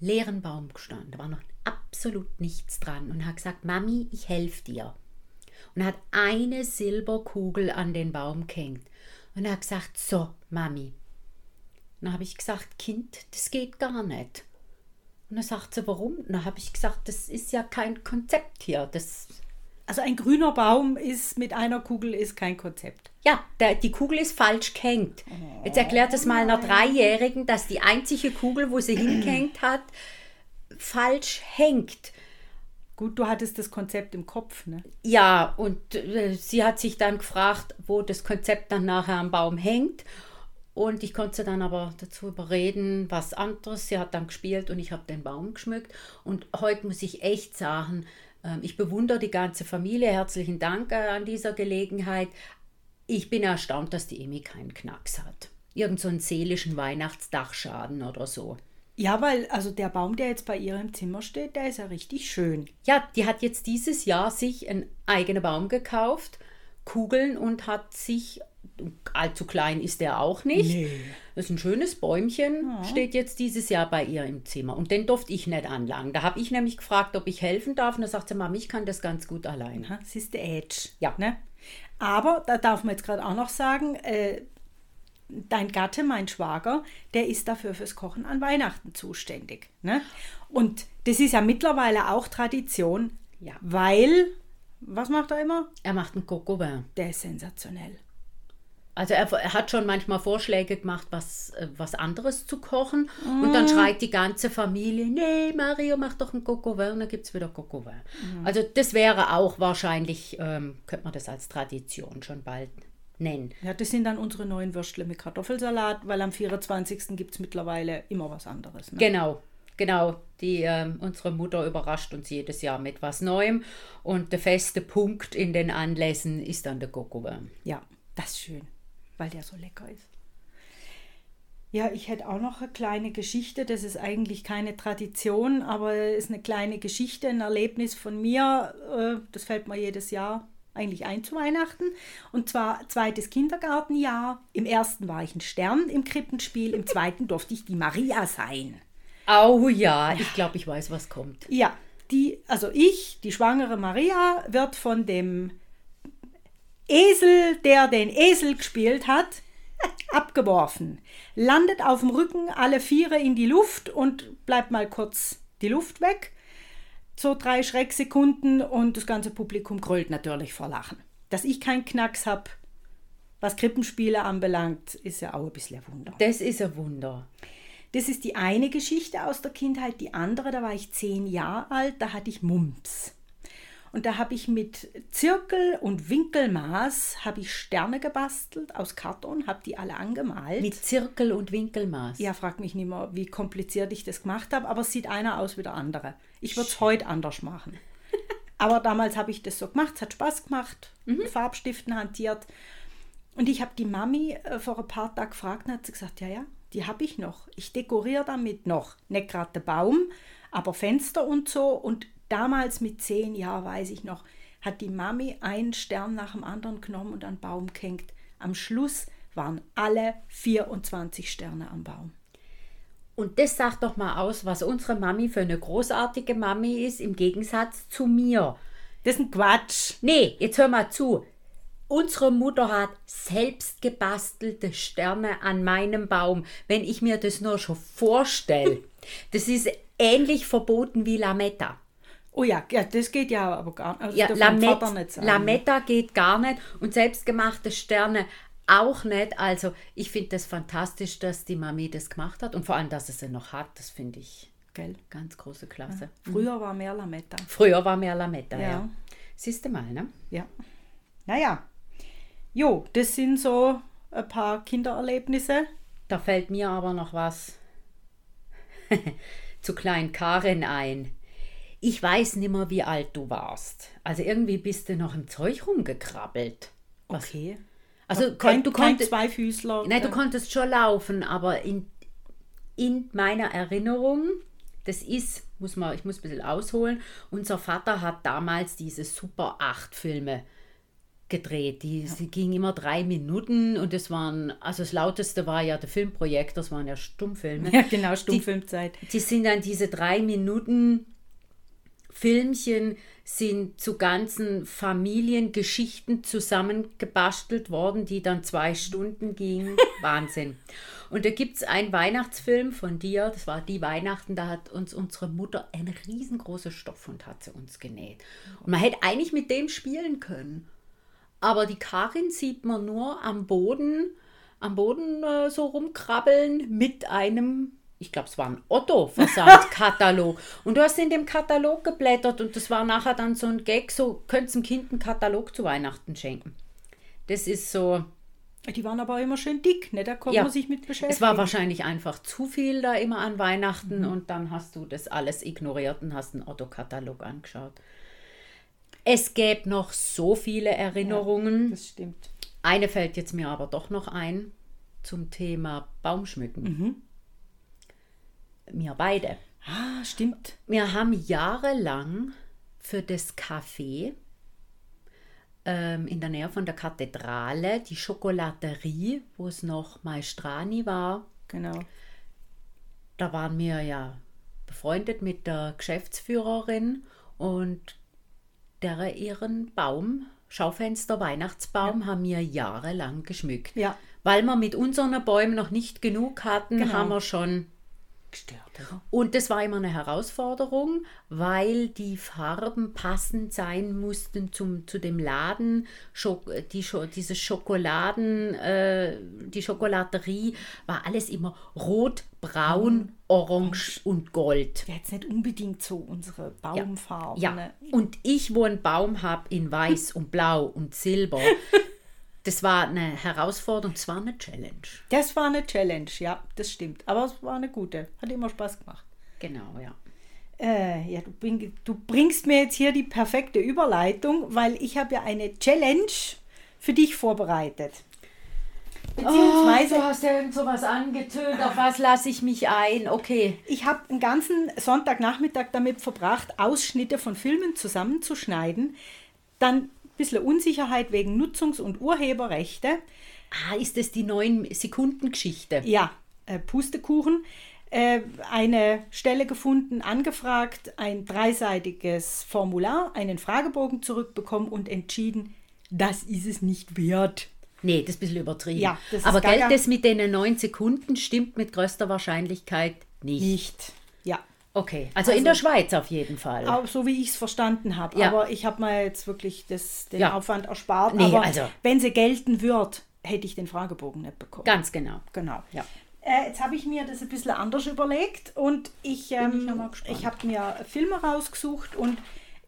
leeren Baum gestanden. Da war noch absolut nichts dran und hat gesagt, Mami, ich helfe dir. Und hat eine Silberkugel an den Baum gehängt. Und er hat gesagt, so, Mami. Dann habe ich gesagt, Kind, das geht gar nicht. Und dann sagt sie, warum? Dann habe ich gesagt, das ist ja kein Konzept hier. Das Also ein grüner Baum ist mit einer Kugel ist kein Konzept. Ja, der, die Kugel ist falsch gehängt. Jetzt erklärt es mal einer Dreijährigen, dass die einzige Kugel, wo sie hingehängt hat, falsch hängt. Gut, du hattest das Konzept im Kopf, ne? Ja, und äh, sie hat sich dann gefragt, wo das Konzept dann nachher am Baum hängt. Und ich konnte sie dann aber dazu überreden, was anderes. Sie hat dann gespielt und ich habe den Baum geschmückt. Und heute muss ich echt sagen, ähm, ich bewundere die ganze Familie. Herzlichen Dank äh, an dieser Gelegenheit. Ich bin erstaunt, dass die Emi keinen Knacks hat. Irgend so einen seelischen Weihnachtsdachschaden oder so. Ja, weil also der Baum, der jetzt bei ihr im Zimmer steht, der ist ja richtig schön. Ja, die hat jetzt dieses Jahr sich einen eigenen Baum gekauft, Kugeln und hat sich, allzu klein ist der auch nicht. Nee. Das ist ein schönes Bäumchen, Ja. steht jetzt dieses Jahr bei ihr im Zimmer. Und den durfte ich nicht anlangen. Da habe ich nämlich gefragt, ob ich helfen darf. Und da sagt sie, Mama, ich kann das ganz gut allein. Das ist der Edge. Ja. Ne? Aber da darf man jetzt gerade auch noch sagen, äh, dein Gatte, mein Schwager, der ist dafür fürs Kochen an Weihnachten zuständig. Ne? Und das ist ja mittlerweile auch Tradition, Ja. weil, was macht er immer? Er macht einen Coco Der ist sensationell. Also er, er hat schon manchmal Vorschläge gemacht, was, äh, was anderes zu kochen. Und dann schreit die ganze Familie, nee, Mario, mach doch einen Coco und dann gibt es wieder Coco Vin. Also das wäre auch wahrscheinlich, ähm, könnte man das als Tradition schon bald nennen. Ja, das sind dann unsere neuen Würstle mit Kartoffelsalat, weil am 24. gibt es mittlerweile immer was anderes. Ne? Genau, genau. Die, ähm, unsere Mutter überrascht uns jedes Jahr mit was Neuem. Und der feste Punkt in den Anlässen ist dann der Vin. Ja, das ist schön, weil der so lecker ist. Ja, ich hätte auch noch eine kleine Geschichte. Das ist eigentlich keine Tradition, aber es ist eine kleine Geschichte, ein Erlebnis von mir. Äh, Das fällt mir jedes Jahr eigentlich ein zu Weihnachten. Und zwar zweites Kindergartenjahr. Im ersten war ich ein Stern im Krippenspiel, im zweiten <laughs> durfte ich die Maria sein. Oh ja, ich glaube, ich weiß, was kommt. Ja, die, also ich, die schwangere Maria, wird von dem Esel, der den Esel gespielt hat, <laughs> abgeworfen. Landet auf dem Rücken, alle Viere in die Luft und bleibt mal kurz die Luft weg. So drei Schrecksekunden und das ganze Publikum grölt natürlich vor Lachen. Dass ich keinen Knacks habe, was Krippenspiele anbelangt, ist ja auch ein bisschen ein Wunder. Das ist ein Wunder. Das ist die eine Geschichte aus der Kindheit. Die andere, da war ich zehn Jahre alt, da hatte ich Mumps. Und da habe ich mit Zirkel und Winkelmaß habe ich Sterne gebastelt aus Karton, habe die alle angemalt. Mit Zirkel und Winkelmaß. Ja, frag mich nicht mehr, wie kompliziert ich das gemacht habe, aber es sieht einer aus wie der andere. Ich würde es heute anders machen. <laughs> aber damals habe ich das so gemacht, es hat Spaß gemacht, mit Farbstiften hantiert. Und ich habe die Mami äh, vor ein paar Tagen gefragt und hat sie gesagt, ja, ja, die habe ich noch. Ich dekoriere damit noch. Nicht gerade den Baum, aber Fenster und so. Und damals mit zehn Jahren, weiß ich noch, hat die Mami einen Stern nach dem anderen genommen und an Baum gehängt. Am Schluss waren alle 24 Sterne am Baum. Und das sagt doch mal aus, was unsere Mami für eine großartige Mami ist, im Gegensatz zu mir. Das ist ein Quatsch. Nee, jetzt hör mal zu. Unsere Mutter hat selbst gebastelte Sterne an meinem Baum. Wenn ich mir das nur schon vorstelle, das ist ähnlich verboten wie Lametta. Oh ja, ja das geht ja aber gar nicht. Also Ja, das darf mein Lamet, Vater nicht sagen. Lametta geht gar nicht und selbstgemachte Sterne auch nicht. Also ich finde das fantastisch, dass die Mami das gemacht hat und vor allem, dass es sie noch hat, das finde ich Gell? ganz große Klasse. Früher war mehr Lametta. Früher war mehr Lametta, ja. Ja. Siehst du mal, ne? Ja. Naja. Jo, das sind so ein paar Kindererlebnisse. Da fällt mir aber noch was <laughs> zu Klein Karin ein. Ich weiß nimmer, wie alt du warst. Also irgendwie bist du noch im Zeug rumgekrabbelt. Was? Okay. Also kein, du konntest, Zweifüßler. nein, du äh, konntest schon laufen, aber in, in meiner Erinnerung, das ist, muss man, ich muss ein bisschen ausholen, unser Vater hat damals diese Super 8 Filme gedreht. Die, Sie gingen immer drei Minuten und das waren, also das lauteste war ja der Filmprojekt, das waren ja Stummfilme. Ja, genau, Stummfilmzeit. Die, die sind dann diese drei Minuten Filmchen sind zu ganzen Familiengeschichten zusammengebastelt worden, die dann zwei Stunden gingen. <laughs> Wahnsinn. Und da gibt es einen Weihnachtsfilm von dir, das war die Weihnachten, da hat uns unsere Mutter ein riesengroßer Stoffhund hat sie uns genäht. Und man hätte eigentlich mit dem spielen können. Aber die Karin sieht man nur am Boden, am Boden äh, so rumkrabbeln mit einem, ich glaube, es war ein Otto-Versandkatalog. <laughs> und du hast in dem Katalog geblättert und das war nachher dann so ein Gag, so könntest dem Kind einen Katalog zu Weihnachten schenken. Das ist so. Die waren aber immer schön dick, ne? Da konnte Ja. man sich mit beschäftigen. Es war wahrscheinlich einfach zu viel da immer an Weihnachten und dann hast du das alles ignoriert und hast einen Otto-Katalog angeschaut. Es gäbe noch so viele Erinnerungen. das stimmt. Eine fällt jetzt mir aber doch noch ein zum Thema Baumschmücken. Wir beide. Ah, stimmt. Wir haben jahrelang für das Café ähm, in der Nähe von der Kathedrale, die Schokolaterie, wo es noch Maestrani war. Genau. Da waren wir ja befreundet mit der Geschäftsführerin und der ihren Baum, Schaufenster, Weihnachtsbaum, haben wir jahrelang geschmückt. Ja. Weil wir mit unseren Bäumen noch nicht genug hatten, Genau. haben wir schon Gestört, oder? und das war immer eine Herausforderung, weil die Farben passend sein mussten zum, zu dem Laden. Scho die, diese Schokoladen, äh, die Schokolaterie war alles immer rot, braun, orange und gold. Wäre jetzt nicht unbedingt so unsere Baumfarbe. Ja, ne? und ich, wo einen Baum habe in weiß und blau und silber, <laughs> das war eine Herausforderung, das war eine Challenge. Das war eine Challenge, ja, das stimmt. Aber es war eine gute. Hat immer Spaß gemacht. Genau, ja. Äh, ja, du, bring, du bringst mir jetzt hier die perfekte Überleitung, weil ich habe ja eine Challenge für dich vorbereitet. Beziehungsweise du hast ja irgend sowas angetönt, auf was lasse ich mich ein? Okay. Ich habe einen ganzen Sonntagnachmittag damit verbracht, Ausschnitte von Filmen zusammenzuschneiden. Dann bisschen Unsicherheit wegen Nutzungs- und Urheberrechte. Ah, ist das die neun Sekunden Geschichte? Ja, äh, Pustekuchen. Äh, eine Stelle gefunden, angefragt, ein dreiseitiges Formular, einen Fragebogen zurückbekommen und entschieden, das ist es nicht wert. Nee, das ist ein bisschen übertrieben. Ja, Aber. Geld, das mit den neun Sekunden stimmt mit größter Wahrscheinlichkeit nicht. Nicht, ja. Okay, also, in der Schweiz auf jeden Fall. Auch so wie ich es verstanden habe. Ja. Aber ich habe mir jetzt wirklich das, den Ja. Aufwand erspart. Nee, aber also- wenn sie gelten wird, hätte ich den Fragebogen nicht bekommen. Ganz genau. Genau. Ja. Äh, jetzt habe ich mir das ein bisschen anders überlegt und ich, ähm, ich, habe mir Filme rausgesucht und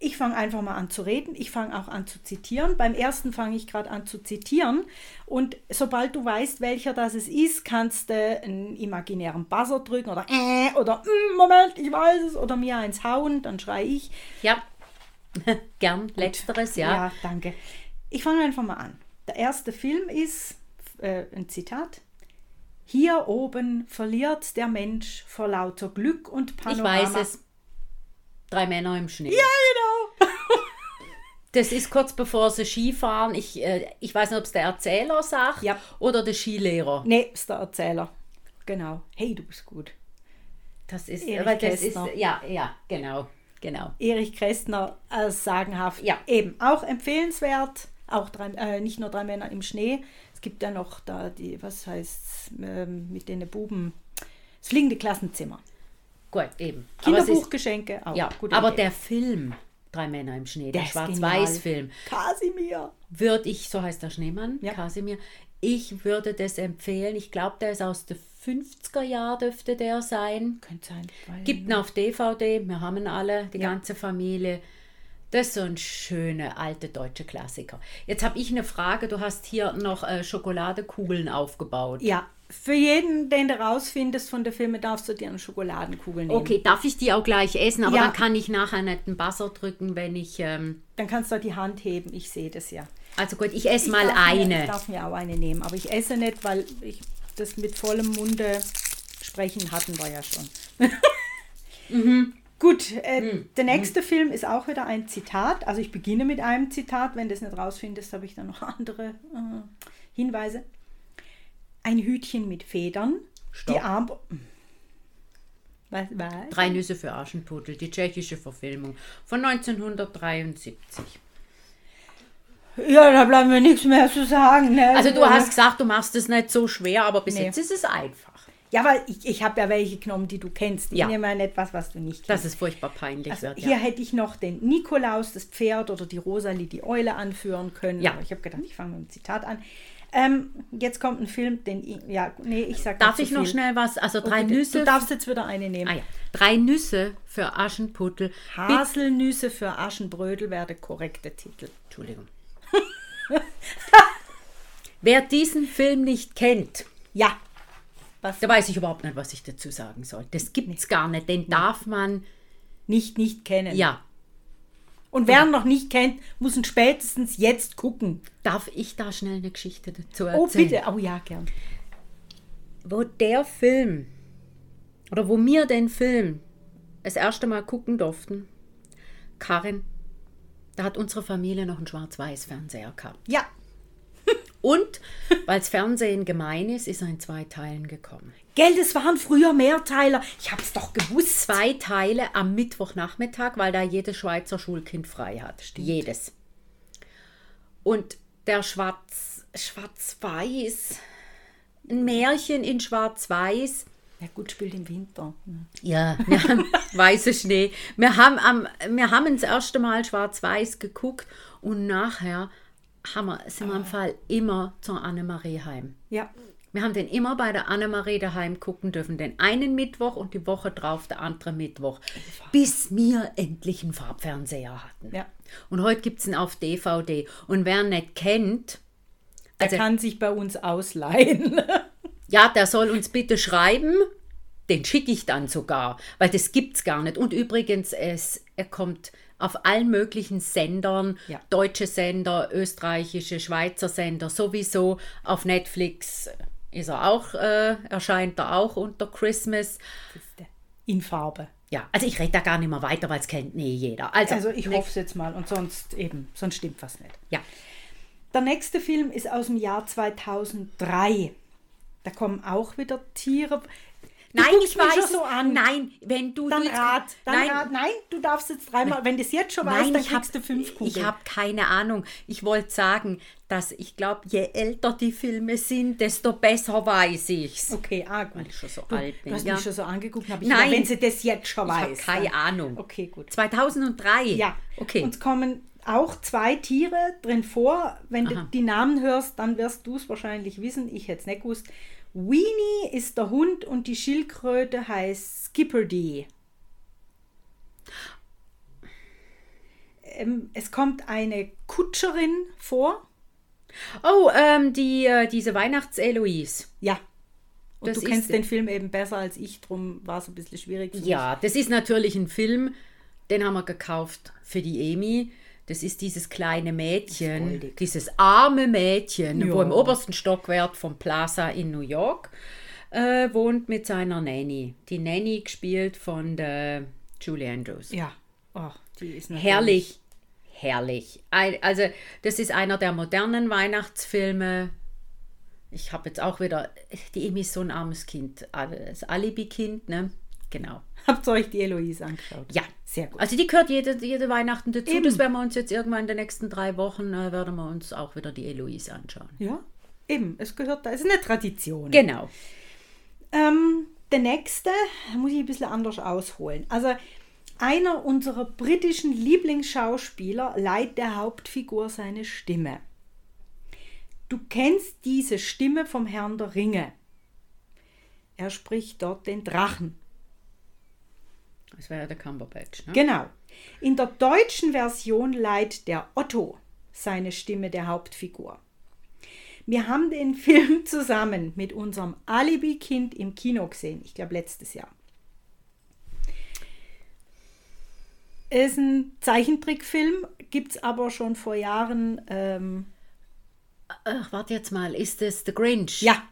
ich fange einfach mal an zu reden. Ich fange auch an zu zitieren. Beim ersten fange ich gerade an zu zitieren und sobald du weißt, welcher das es ist, kannst du einen imaginären Buzzer drücken oder äh, oder "Mm, Moment, ich weiß es oder mir eins hauen, dann schreie ich. Ja, <laughs> gern letzteres, ja. Ja, danke. Ich fange einfach mal an. Der erste Film ist äh, ein Zitat. Hier oben verliert der Mensch vor lauter Glück und Ich Panorama. weiß es. Drei Männer im Schnee. Ja, genau. Das ist kurz bevor sie Skifahren. Ich, äh, ich weiß nicht, ob es der Erzähler sagt oder der Skilehrer. Nee, ist der Erzähler. Genau. Hey, du bist gut. Das ist, Erich aber das ist, ja, ja, genau, genau. Erich Kästner als sagenhaft. Ja. Eben, auch empfehlenswert. Auch drei, äh, nicht nur drei Männer im Schnee. Es gibt ja noch da die, was heißt ähm, mit den Buben, das fliegende Klassenzimmer. Gut, eben. Es Kinderbuchgeschenke auch. Ja, aber Idee. der Film, Drei Männer im Schnee, der Schwarz-Weiß-Film, Kasimir. würde ich, so heißt der Schneemann, Kasimir, ich würde das empfehlen. Ich glaube, der ist aus den 50er Jahren, dürfte der sein. Könnte sein. Gibt ihn auf DVD, wir haben ihn alle, die ganze Familie. Das ist so ein schöner alte deutsche Klassiker. Jetzt habe ich eine Frage. Du hast hier noch äh, Schokoladekugeln aufgebaut. Ja, für jeden, den du rausfindest von der Filme, darfst du dir eine Schokoladenkugel nehmen. Okay, darf ich die auch gleich essen? Aber Ja. dann kann ich nachher nicht einen Buzzer drücken, wenn ich. Ähm, Dann kannst du die Hand heben, ich sehe das ja. also gut, ich esse mal darf Mir, eine. ich darf mir auch eine nehmen, aber ich esse nicht, weil ich das mit vollem Munde sprechen hatten wir ja schon. <laughs> Mhm. Gut, äh, der nächste Film ist auch wieder ein Zitat. Also ich beginne mit einem Zitat. Wenn du es nicht rausfindest, habe ich dann noch <laughs> andere äh, Hinweise. Ein Hütchen mit Federn. Die Arm Was, was? Drei Nüsse für Aschenputtel, die tschechische Verfilmung von 1973. Ja, da bleibt mir nichts mehr zu sagen. Ne? Also du hast gesagt, du machst es nicht so schwer, aber bis Nee. jetzt ist es einfach. Ja, weil ich, ich habe ja welche genommen, die du kennst. Ich Ja. nehme ja nicht was, was du nicht kennst. Dass es furchtbar peinlich Also wird. hier Ja. hätte ich noch den Nikolaus, das Pferd oder die Rosalie, die Eule anführen können. Ja. Aber ich habe gedacht, ich fange mit dem Zitat an. Ähm, jetzt kommt ein Film, den ich, ja, nee, ich sag Darf ich noch viel. schnell was? Also drei bitte. Nüsse. Du darfst jetzt wieder eine nehmen. Ah ja. Drei Nüsse für Aschenputtel. Haselnüsse für Aschenbrödel wäre der korrekte Titel. Entschuldigung. <laughs> Wer diesen Film nicht kennt, ja, da weiß ich überhaupt nicht, was ich dazu sagen soll. Das gibt's gar nicht. Den darf man nicht nicht kennen. Ja. Und wer ihn noch nicht kennt, muss ihn spätestens jetzt gucken. Darf ich da schnell eine Geschichte dazu erzählen? Oh, bitte. Oh ja, gern. Wo der Film oder wo wir den Film das erste Mal gucken durften, Karin, da hat unsere Familie noch einen Schwarz-Weiß-Fernseher gehabt. Ja. Und weil das Fernsehen gemein ist, ist er in zwei Teilen gekommen. Gell, das waren früher Mehrteiler. Ich hab's doch gewusst. Zwei Teile am Mittwochnachmittag, weil da jedes Schweizer Schulkind frei hat. Jedes. Und der Schwarz, Schwarz-Weiß, ein Märchen in Schwarz-Weiß. Ja gut, spielt im Winter. Ja, wir haben <laughs> weiße Schnee. Wir haben, am, wir haben das erste Mal schwarz-weiß geguckt und nachher wir, sind wir im Fall immer zur Annemarie heim. Ja. Wir haben den immer bei der Annemarie daheim gucken dürfen. Den einen Mittwoch und die Woche drauf der andere Mittwoch. Bis wir endlich einen Farbfernseher hatten. Ja. Und heute gibt es ihn auf DVD. Und wer ihn nicht kennt, Der kann sich bei uns ausleihen. <laughs> ja, der soll uns bitte schreiben. Den schicke ich dann sogar, weil das gibt's gar nicht. Und übrigens, es, er kommt auf allen möglichen Sendern, Ja. deutsche Sender, österreichische, Schweizer Sender, sowieso. Auf Netflix ist er auch, äh, erscheint er auch unter Christmas. In Farbe. Ja, also ich rede da gar nicht mehr weiter, weil es kennt nie jeder. Also, Also, ich hoffe es jetzt mal und sonst eben, sonst stimmt was nicht. Ja. Der nächste Film ist aus dem Jahr 2003. Da kommen auch wieder Tiere. Du Nein, ich mich weiß schon so an. Nein, wenn du Dann du jetzt- rat, dann nein. rat. Nein, du darfst jetzt dreimal. Wenn du es jetzt schon weißt, Nein, dann ich hab- kriegst du fünf Kugeln. Ich habe keine Ahnung. Ich wollte sagen, dass ich glaube, je älter die Filme sind, desto besser weiß ich's. Okay, ah gut. Weil ich schon so Du, alt bin. du hast ja. mich schon so angeguckt, habe ich Nein. gedacht, wenn sie das jetzt schon Ich habe weiß. keine dann- Ahnung. Okay, gut. 2003? Ja. Okay. Und es kommen auch zwei Tiere drin vor. Wenn du Aha. die Namen hörst, dann wirst du es wahrscheinlich wissen. Ich hätte es nicht gewusst. Weenie ist der Hund und die Schildkröte heißt Skipperdy. Ähm, es kommt eine Kutscherin vor. Oh, ähm, die, äh, diese Weihnachts-Eloise. Ja. Und Das du kennst den Film eben besser als ich, drum war es ein bisschen schwierig Ja, das ist natürlich ein Film, den haben wir gekauft für die Emi. Das ist dieses kleine Mädchen, dieses arme Mädchen, Ja. wo im obersten Stockwerk vom Plaza in New York äh, wohnt mit seiner Nanny. Die Nanny gespielt von der Julie Andrews. Ja. Oh, die ist natürlich- Herrlich, herrlich. Also das ist einer der modernen Weihnachtsfilme. Ich habe jetzt auch wieder, die Emi ist so ein armes Kind, das Alibi-Kind, ne? Genau. Habt ihr euch die Eloise angeschaut? Ja. Sehr gut. Also die gehört jede, jede Weihnachten dazu. Eben. Das werden wir uns jetzt irgendwann in den nächsten drei Wochen, äh, werden wir uns auch wieder die Eloise anschauen. Ja, eben. Es gehört da. Es ist eine Tradition. Genau. Ähm, der nächste muss ich ein bisschen anders ausholen. Also einer unserer britischen Lieblingsschauspieler leiht der Hauptfigur seine Stimme. Du kennst diese Stimme vom Herrn der Ringe. Er spricht dort den Drachen. Das wäre ja der Cumberbatch, ne? Genau. In der deutschen Version leiht der Otto seine Stimme der Hauptfigur. Wir haben den <laughs> Film zusammen mit unserem Alibi-Kind im Kino gesehen, ich glaube letztes Jahr. Es ist ein Zeichentrickfilm, gibt es aber schon vor Jahren. Ähm, Ach, warte jetzt mal, ist das The Grinch? Ja.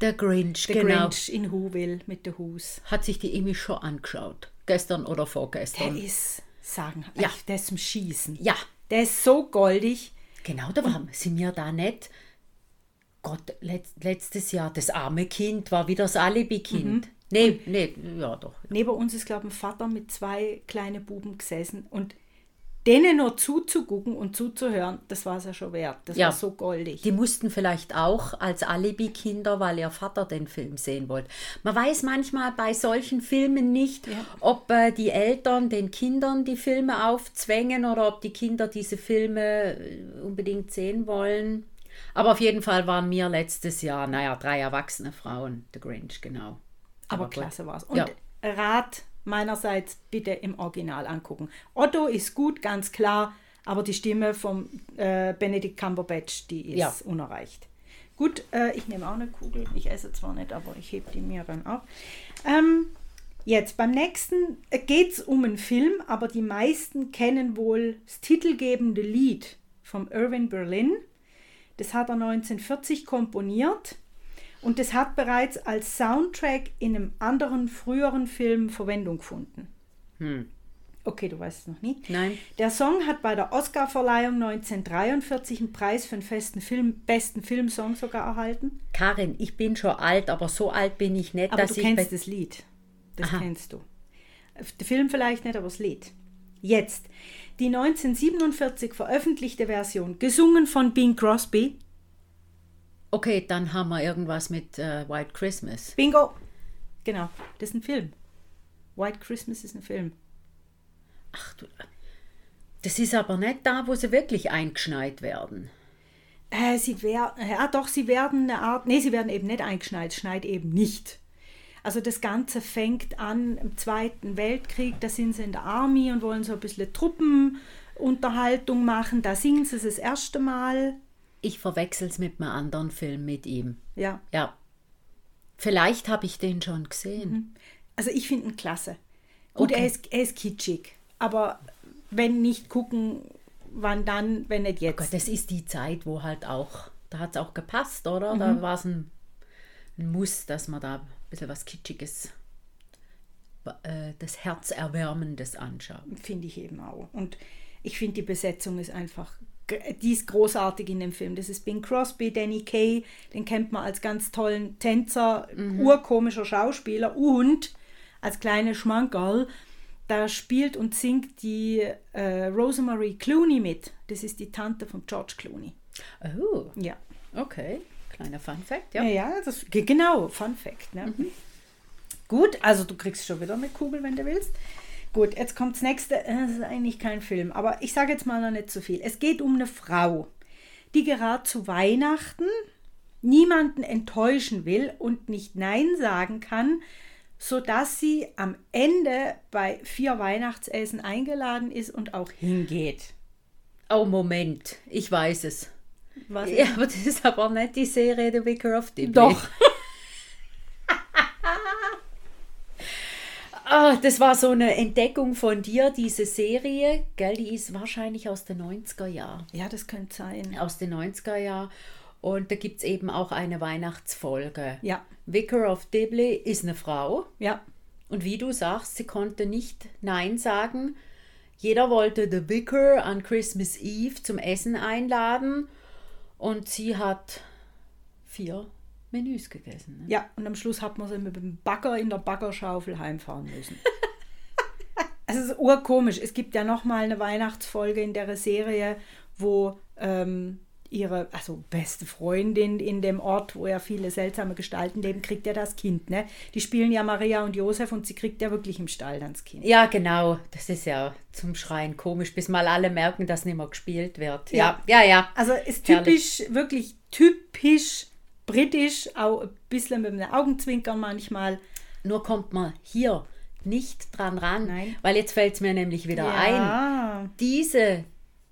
Der Grinch, The genau. Grinch in Whoville mit der Hus. Hat sich die Emi schon angeschaut. Gestern oder Der vorgestern. ist, sagen, Ja. ich, der ist zum Schießen. Ja. Der ist so goldig. Genau, da waren sind wir da nicht. Gott, letzt, letztes Jahr, das arme Kind war wieder das Alibi-Kind. Mhm. Nee, nee, ja doch. Neben uns ist, glaube ich, ein Vater mit zwei kleinen Buben gesessen und denen nur zuzugucken und zuzuhören, das war es ja schon wert. Das Ja. war so goldig. Die mussten vielleicht auch als Alibi-Kinder, weil ihr Vater den Film sehen wollte. Man weiß manchmal bei solchen Filmen nicht, ob äh, die Eltern den Kindern die Filme aufzwängen oder ob die Kinder diese Filme äh, unbedingt sehen wollen. Aber auf jeden Fall waren mir letztes Jahr, naja, drei erwachsene Frauen, The Grinch, genau. Aber gut. klasse war es. Und Ja. Rat meinerseits bitte im Original angucken. Otto ist gut, ganz klar, aber die Stimme vom äh, Benedict Cumberbatch, die ist Ja. unerreicht. Gut, äh, ich nehme auch eine Kugel. Ich esse zwar nicht, aber ich hebe die mir dann auf. Ähm, jetzt beim nächsten geht es um einen Film, aber die meisten kennen wohl das titelgebende Lied von Irving Berlin. Das hat er 1940 komponiert. Und das hat bereits als Soundtrack in einem anderen früheren Film Verwendung gefunden. Hm. Okay, du weißt es noch nicht. Nein. Der Song hat bei der Oscarverleihung 1943 einen Preis für den festen Film, besten Filmsong sogar erhalten. Karin, ich bin schon alt, aber so alt bin ich nicht, Aber dass du ich. kennst bei- das Lied. Das Aha. kennst du. Der Film vielleicht nicht, aber das Lied. Jetzt. Die 1947 veröffentlichte Version, gesungen von Bing Crosby. Okay, dann haben wir irgendwas mit äh, White Christmas. Bingo! Genau, das ist ein Film. White Christmas ist ein Film. Das ist aber nicht da, wo sie wirklich eingeschneit werden. Äh, sie werden, ja doch, sie werden eine Art, nee, sie werden eben nicht eingeschneit, schneit eben nicht. Also das Ganze fängt an im Zweiten Weltkrieg, da sind sie in der Army und wollen so ein bisschen Truppenunterhaltung machen, da singen sie das erste Mal. Ich verwechsel es mit einem anderen Film mit ihm. Ja. Ja. Vielleicht habe ich den schon gesehen. Also ich finde ihn klasse. Gut, Okay. er, ist, er ist kitschig, aber wenn nicht gucken, wann dann, wenn nicht jetzt. Gott, das ist die Zeit, wo halt auch, da hat es auch gepasst, oder? Mhm. Da war es ein, ein Muss, dass man da ein bisschen was Kitschiges, äh, das Herzerwärmendes anschaut. Finde ich eben auch. Und ich finde, die Besetzung ist einfach, die ist großartig in dem Film. Das ist Bing Crosby, Danny Kaye, den kennt man als ganz tollen Tänzer, Mhm. urkomischer Schauspieler und als kleine Schmankerl, da spielt und singt die äh, Rosemary Clooney mit. Das ist die Tante von George Clooney. Oh. Ja. Okay, kleiner Fun Fact, Ja, ja. ja, das, ge- genau, Fun Fact. Ne? Gut, also du kriegst schon wieder eine Kugel, wenn du willst. Gut, jetzt kommt das nächste. Äh, Das ist eigentlich kein Film, aber ich sage jetzt mal noch nicht so viel. Es geht um eine Frau, die gerade zu Weihnachten niemanden enttäuschen will und nicht Nein sagen kann, sodass sie am Ende bei vier Weihnachtsessen eingeladen ist und auch hingeht. Oh, Moment, ich weiß es. Was ja, aber das ist aber nicht die Serie The Vicar of Dibley. Doch. Ah, das war so eine Entdeckung von dir, diese Serie. Gell, die ist wahrscheinlich aus den 90er Jahren. Ja, das könnte sein. Aus den 90er Jahren. Und da gibt es eben auch eine Weihnachtsfolge. Ja. Vicar of Dibley ist eine Frau. Ja. Und wie du sagst, sie konnte nicht Nein sagen. Jeder wollte The Vicar an Christmas Eve zum Essen einladen. Und sie hat vier Menüs gegessen. Ne? Ja, und am Schluss hat man sie mit dem Bagger in der Baggerschaufel heimfahren müssen. <laughs> Also es ist urkomisch. Es gibt ja noch mal eine Weihnachtsfolge in der Serie, wo ähm, ihre also beste Freundin in dem Ort, wo ja viele seltsame Gestalten leben, kriegt ja das Kind. Ne? Die spielen ja Maria und Josef und sie kriegt ja wirklich im Stall dann das Kind. Ja, genau. Das ist ja zum Schreien komisch, bis mal alle merken, dass nicht mehr gespielt wird. Ja, ja, ja. Also ist Herrlich. typisch, wirklich typisch britisch, auch ein bisschen mit einem Augenzwinkern manchmal. Nur kommt man hier nicht dran ran, weil jetzt fällt es mir nämlich wieder Ja. ein. Diese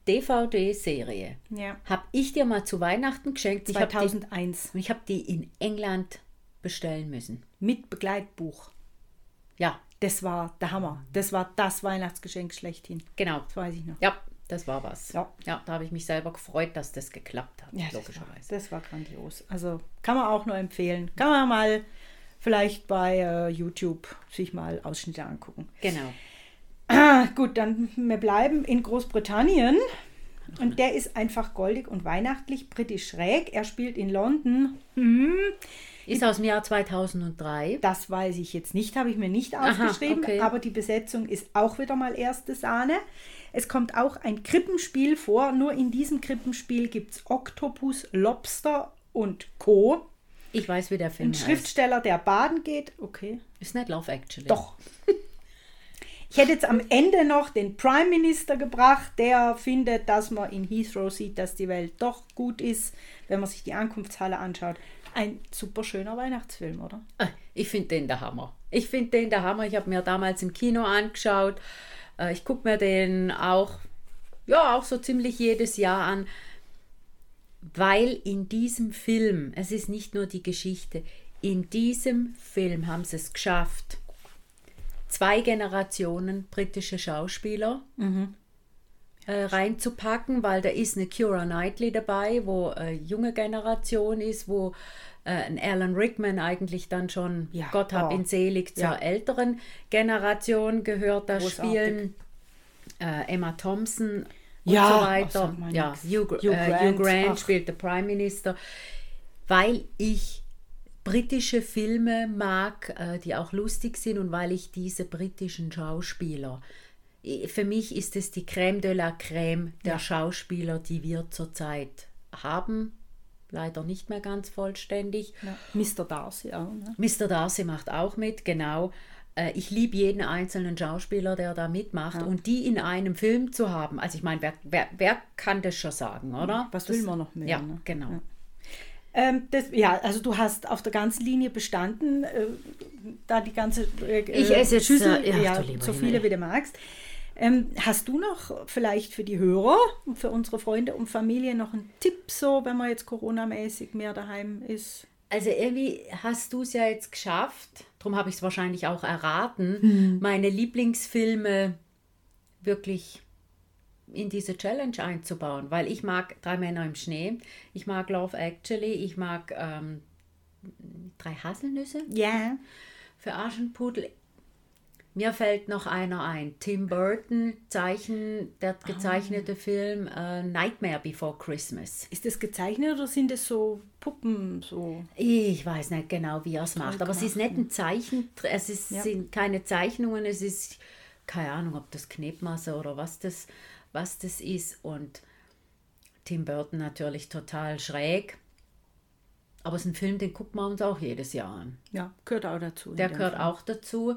DVD-Serie Ja. habe ich dir mal zu Weihnachten geschenkt. Ich hab 2001. Die, ich habe die in England bestellen müssen. Mit Begleitbuch. Ja. Das war der Hammer. Das war das Weihnachtsgeschenk schlechthin. Genau. Das weiß ich noch. Ja, das war was. Ja. ja da habe ich mich selber gefreut, dass das geklappt hat, Ja, das war, logischerweise. das war grandios. Also kann man auch nur empfehlen. Kann man mal vielleicht bei äh, YouTube sich mal Ausschnitte angucken. Genau. Ah, <clears throat> gut, dann wir bleiben in Großbritannien. Und der ist einfach goldig und weihnachtlich, britisch schräg. Er spielt in London. Hm, Ist aus dem Jahr 2003. das weiß ich jetzt nicht, habe ich mir nicht Aha, aufgeschrieben, okay. aber die Besetzung ist auch wieder mal erste Sahne. Es kommt auch ein Krippenspiel vor, nur in diesem Krippenspiel gibt es Oktopus, Lobster und Co. Ich weiß, wie der Film Ein heißt. Schriftsteller, der baden geht. Okay. Ist nicht Love Actually. Doch. Ich hätte jetzt am Ende noch den Prime Minister gebracht, der findet, dass man in Heathrow sieht, dass die Welt doch gut ist, wenn man sich die Ankunftshalle anschaut. Ein super schöner Weihnachtsfilm, oder? Ah, Ich finde den der Hammer. Ich finde den der Hammer. Ich habe mir damals im Kino angeschaut. Äh, Ich gucke mir den auch, ja, auch so ziemlich jedes Jahr an, weil in diesem Film, es ist nicht nur die Geschichte, in diesem Film haben sie es geschafft, zwei Generationen britische Schauspieler Mhm. Äh, reinzupacken, weil da ist eine Kira Knightley dabei, wo eine junge Generation ist, wo äh, ein Alan Rickman eigentlich dann schon, Gott hab oh. ihn selig, zur Ja. älteren Generation gehört. Da Großartig. spielen äh, Emma Thompson und Ja, so ach, weiter. mal ja. Hugh, Hugh äh, Grant, Hugh Grant ach. spielt der Prime Minister, weil ich britische Filme mag, äh, die auch lustig sind und weil ich diese britischen Schauspieler, für mich ist es die Crème de la Crème der Ja. Schauspieler, die wir zurzeit haben. Leider nicht mehr ganz vollständig. Ja. Mr. Darcy auch. Ne? Mr. Darcy macht auch mit, genau. Äh, Ich liebe jeden einzelnen Schauspieler, der da mitmacht. Ja. Und die in einem Film zu haben, also ich meine, wer, wer, wer kann das schon sagen, oder? Was das, will man noch mehr? Ja, ne? genau. Ja. Ähm, das, ja, also du hast auf der ganzen Linie bestanden, äh, da die ganze äh, Ich esse jetzt, Schüssel, äh, ja, ja, so Himmel. viele wie du magst. Ähm, hast du noch vielleicht für die Hörer und für unsere Freunde und Familie noch einen Tipp, so wenn man jetzt Corona-mäßig mehr daheim ist? Also irgendwie hast du es ja jetzt geschafft, darum habe ich es wahrscheinlich auch erraten, Hm. meine Lieblingsfilme wirklich in diese Challenge einzubauen, weil ich mag Drei Männer im Schnee, ich mag Love Actually, ich mag ähm, Drei Haselnüsse. Ja. Für Aschenputtel. Mir fällt noch einer ein. Tim Burton, Zeichen, der Ah. gezeichnete Film äh, Nightmare Before Christmas. Ist das gezeichnet oder sind es so Puppen? So? Ich weiß nicht genau, wie er es macht, aber es ist nicht ein Zeichen, es ist, Ja. sind keine Zeichnungen, es ist keine Ahnung, ob das Knetmasse oder was das, was das ist. Und Tim Burton natürlich total schräg. Aber es ist ein Film, den gucken wir uns auch jedes Jahr an. Ja, gehört auch dazu. Der gehört Fall. auch dazu.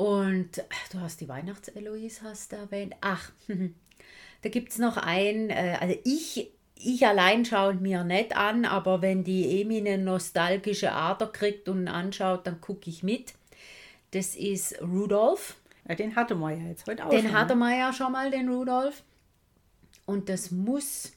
Und ach, du hast die Weihnachts-Eloise hast du erwähnt. Ach, <laughs> da gibt es noch einen, äh, also ich, ich allein schaue mir nicht an, aber wenn die Emi eine nostalgische Ader kriegt und anschaut, dann gucke ich mit. Das ist Rudolf. Ja, den hatte man ja jetzt heute auch. Den schon, hatte ne? man ja schon mal, den Rudolf. Und das muss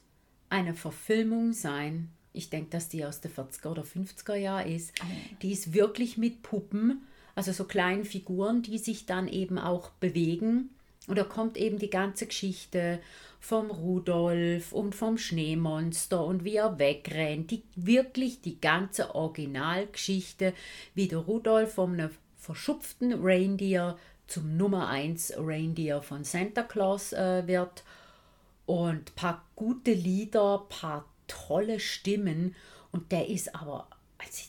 eine Verfilmung sein. Ich denke, dass die aus den 40er oder 50er Jahren ist. Die ist wirklich mit Puppen, also so kleinen Figuren, die sich dann eben auch bewegen. Und da kommt eben die ganze Geschichte vom Rudolf und vom Schneemonster und wie er wegrennt. Die, wirklich die ganze Originalgeschichte, wie der Rudolf von einem verschupften Reindeer zum Nummer 1 Reindeer von Santa Claus äh, wird. Und paar gute Lieder, paar tolle Stimmen. Und der ist aber, also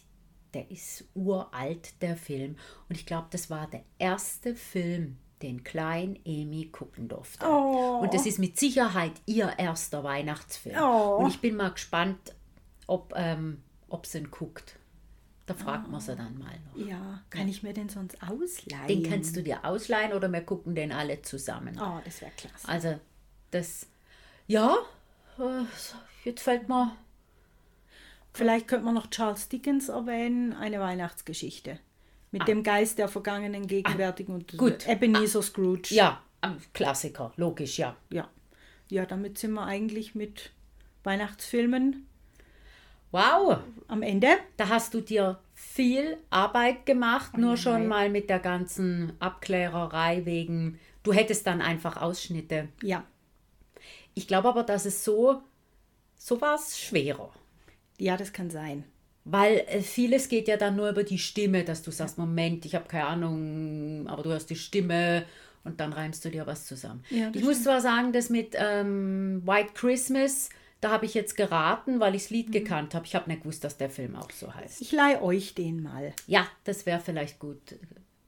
der ist uralt, der Film. Und ich glaube, das war der erste Film, den Klein Emi gucken durfte. Oh. Und das ist mit Sicherheit ihr erster Weihnachtsfilm. Oh. Und ich bin mal gespannt, ob, ähm, ob sie ihn guckt. Da fragt man sie dann mal noch. Ja, kann ich mir den sonst ausleihen? Den kannst du dir ausleihen oder wir gucken den alle zusammen. Oh, das wäre klasse. Also, das, ja, äh, jetzt fällt mir, Vielleicht könnte man noch Charles Dickens erwähnen, eine Weihnachtsgeschichte. Mit Ah. dem Geist der vergangenen, gegenwärtigen und gut. Ebenezer Scrooge. ja, Klassiker, logisch, ja. Ja. Ja, damit sind wir eigentlich mit Weihnachtsfilmen Wow, am Ende. da hast du dir viel Arbeit gemacht, nur schon nein. mal mit der ganzen Abklärerei wegen, du hättest dann einfach Ausschnitte. Ja. Ich glaube aber, dass es so, so war es schwerer. Ja, das kann sein. Weil äh, vieles geht ja dann nur über die Stimme, dass du sagst, Moment, ich habe keine Ahnung, aber du hörst die Stimme Und dann reimst du dir was zusammen. Ja, ich muss stimmt. zwar sagen, das mit ähm, White Christmas, da habe ich jetzt geraten, weil ich das Mhm. Lied gekannt habe. Ich habe nicht gewusst, dass der Film auch so heißt. Ich leihe euch den mal. Ja, das wäre vielleicht gut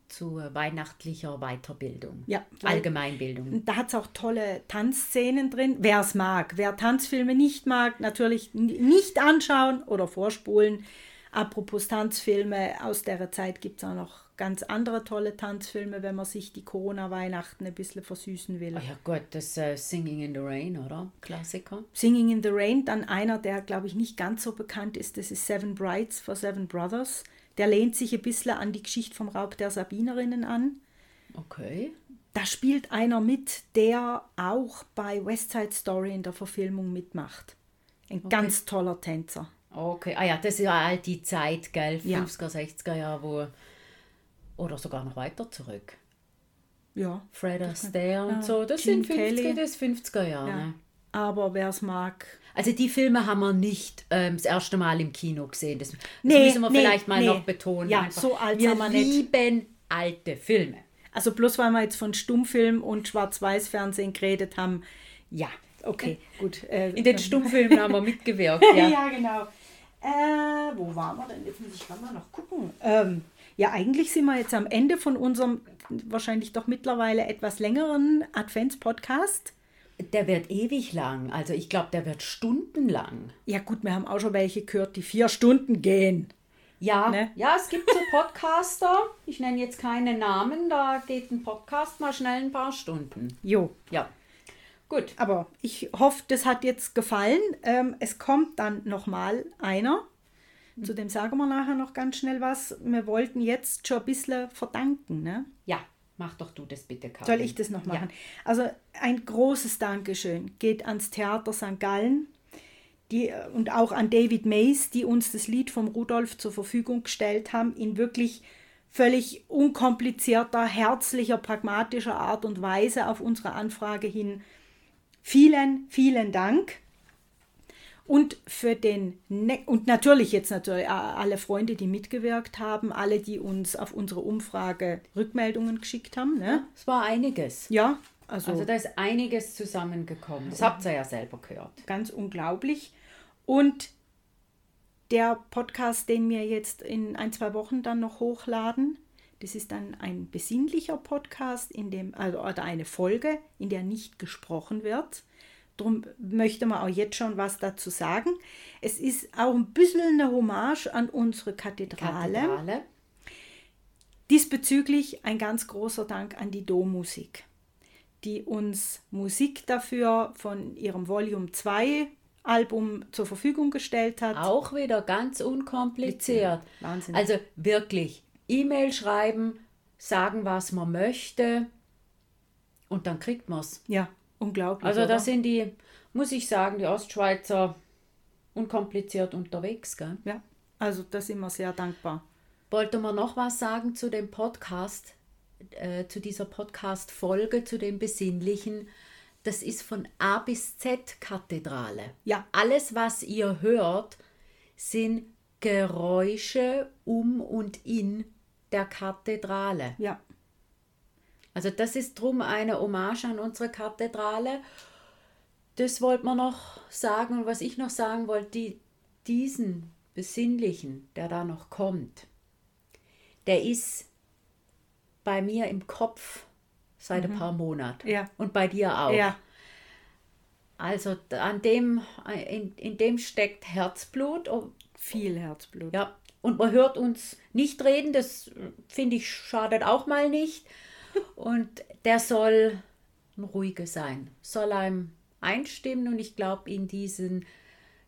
zu weihnachtlicher Weiterbildung. Ja, Allgemeinbildung. Da hat es auch tolle Tanzszenen drin. Wer es mag, wer Tanzfilme nicht mag, natürlich nicht anschauen oder vorspulen. Apropos Tanzfilme, aus der Zeit gibt es auch noch ganz andere tolle Tanzfilme, wenn man sich die Corona-Weihnachten ein bisschen versüßen will. Oh ja Gott, das äh, Singing in the Rain, oder? Klassiker. Singing in the Rain, dann einer, der glaube ich nicht ganz so bekannt ist, das ist Seven Brides for Seven Brothers. Der lehnt sich ein bisschen an die Geschichte vom Raub der Sabinerinnen an. Okay. Da spielt einer mit, der auch bei West Side Story in der Verfilmung mitmacht. Ein Okay. ganz toller Tänzer. Okay, ah ja, das ist ja halt die Zeit, gell? Ja. 50er, 60er Jahre, wo. Oder sogar noch weiter zurück. Ja. Fred Astaire und so. Das Gene sind 50er, Kelly. das 50er Jahre. Ja. Ne? Aber wer es mag. Also die Filme haben wir nicht ähm, das erste Mal im Kino gesehen. Das, das Nee, müssen wir nee, vielleicht mal nee. noch betonen. Ja, einfach. so alt wir sind wir nicht. lieben alte Filme. Also bloß weil wir jetzt von Stummfilm und Schwarz-Weiß-Fernsehen geredet haben. Ja, okay, gut. Äh, In den Stummfilmen haben wir mitgewirkt. <laughs> ja. Ja. genau. Äh, wo waren wir denn? Jetzt muss ich mal noch gucken. Ähm, ja, eigentlich sind wir jetzt am Ende von unserem wahrscheinlich doch mittlerweile etwas längeren Advents-Podcast. Der wird ewig lang. Also ich glaube, der wird stundenlang. Ja gut, wir haben auch schon welche gehört, die vier Stunden gehen. Ja, Ne? ja, es gibt so Podcaster. Ich nenne jetzt keine Namen. Da geht ein Podcast mal schnell ein paar Stunden. Jo. Ja. Gut. Aber ich hoffe, das hat jetzt gefallen. Ähm, es kommt dann nochmal einer. Zu dem sagen wir nachher noch ganz schnell was. Wir wollten jetzt schon ein bisschen verdanken. Ne? Ja, mach doch du das bitte, Karin. Soll ich das noch machen? Also ein großes Dankeschön geht ans Theater St. Gallen die, und auch an David Mays, die uns das Lied vom Rudolf zur Verfügung gestellt haben, in wirklich völlig unkomplizierter, herzlicher, pragmatischer Art und Weise auf unsere Anfrage hin. Vielen, vielen Dank. Und für den ne und natürlich jetzt natürlich alle Freunde, die mitgewirkt haben, alle, die uns auf unsere Umfrage Rückmeldungen geschickt haben. Ne? Es war einiges. Ja, also, Also da ist einiges zusammengekommen. Das habt ihr ja selber gehört. ganz unglaublich. Und der Podcast, den wir jetzt in ein, zwei Wochen dann noch hochladen, das ist dann ein besinnlicher Podcast, in dem, also, oder eine Folge, in der nicht gesprochen wird. Darum möchte man auch jetzt schon was dazu sagen. Es ist auch ein bisschen eine Hommage an unsere Kathedrale. Kathedrale. Diesbezüglich ein ganz großer Dank an die Dommusik, die uns Musik dafür von ihrem Volume 2 Album zur Verfügung gestellt hat. Auch wieder ganz unkompliziert. Wahnsinn. Also wirklich E-Mail schreiben, sagen, was man möchte und dann kriegt man es. Ja, unglaublich. Also da sind die, muss ich sagen, die Ostschweizer unkompliziert unterwegs. Gell? Ja, also da sind wir sehr dankbar. Wollte man noch was sagen zu dem Podcast, äh, zu dieser Podcast-Folge, zu dem Besinnlichen? Das ist von A bis Z Kathedrale. Ja. Alles, was ihr hört, sind Geräusche um und in der Kathedrale. Ja. Also das ist drum eine Hommage an unsere Kathedrale. Das wollte man noch sagen. Und was ich noch sagen wollte, die, diesen Besinnlichen, der da noch kommt, der ist bei mir im Kopf seit ein Mhm. paar Monaten. Ja. Und bei dir auch. Ja. Also an dem, in, in dem steckt Herzblut. Viel Herzblut. Ja. Und man hört uns nicht reden, das äh, finde ich schadet auch mal nicht. Und der soll ein ruhiger sein, soll einem einstimmen und ich glaube, in, diesen,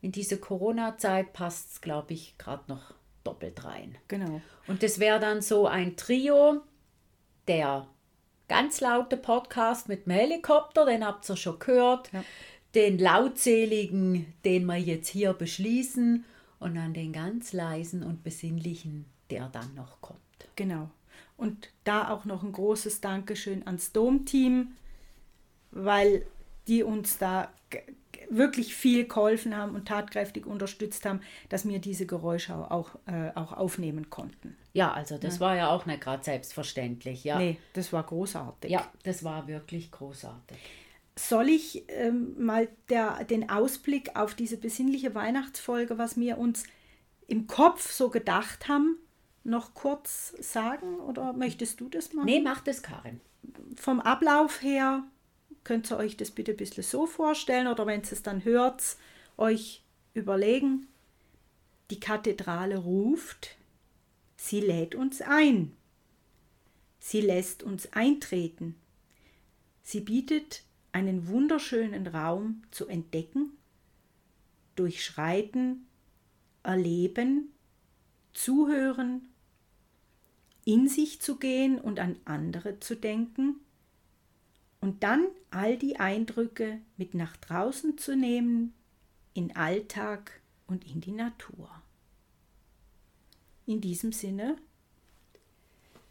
in diese Corona-Zeit passt es, glaube ich, gerade noch doppelt rein. Genau. Und das wäre dann so ein Trio, der ganz laute Podcast mit dem Helikopter, den habt ihr schon gehört, den lautseligen, den wir jetzt hier beschließen und dann den ganz leisen und besinnlichen, der dann noch kommt. Genau. Und da auch noch ein großes Dankeschön ans Dom-Team, weil die uns da wirklich viel geholfen haben und tatkräftig unterstützt haben, dass wir diese Geräusche auch, äh, auch aufnehmen konnten. Ja, also das Ja. war ja auch nicht gerade selbstverständlich. Ja. Nee, das war großartig. Ja, das war wirklich großartig. Soll ich ähm, mal der, den Ausblick auf diese besinnliche Weihnachtsfolge, was wir uns im Kopf so gedacht haben, noch kurz sagen? Oder möchtest du das machen? Nee, mach das, Karin. Vom Ablauf her könnt ihr euch das bitte ein bisschen so vorstellen oder wenn ihr es dann hört, euch überlegen. Die Kathedrale ruft, sie lädt uns ein. Sie lässt uns eintreten. Sie bietet einen wunderschönen Raum zu entdecken, durchschreiten, erleben, zuhören, in sich zu gehen und an andere zu denken und dann all die Eindrücke mit nach draußen zu nehmen, in Alltag und in die Natur. In diesem Sinne,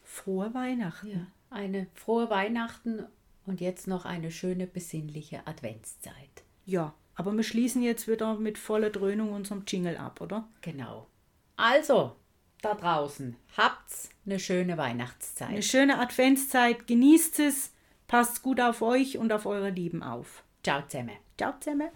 frohe Weihnachten. Eine frohe Weihnachten und jetzt noch eine schöne besinnliche Adventszeit. Ja, aber wir schließen jetzt wieder mit voller Dröhnung unserem Jingle ab, oder? Genau. Also, da draußen, habt's eine schöne Weihnachtszeit. Eine schöne Adventszeit, genießt es, passt gut auf euch und auf eure Lieben auf. Ciao zusammen. Ciao zusammen.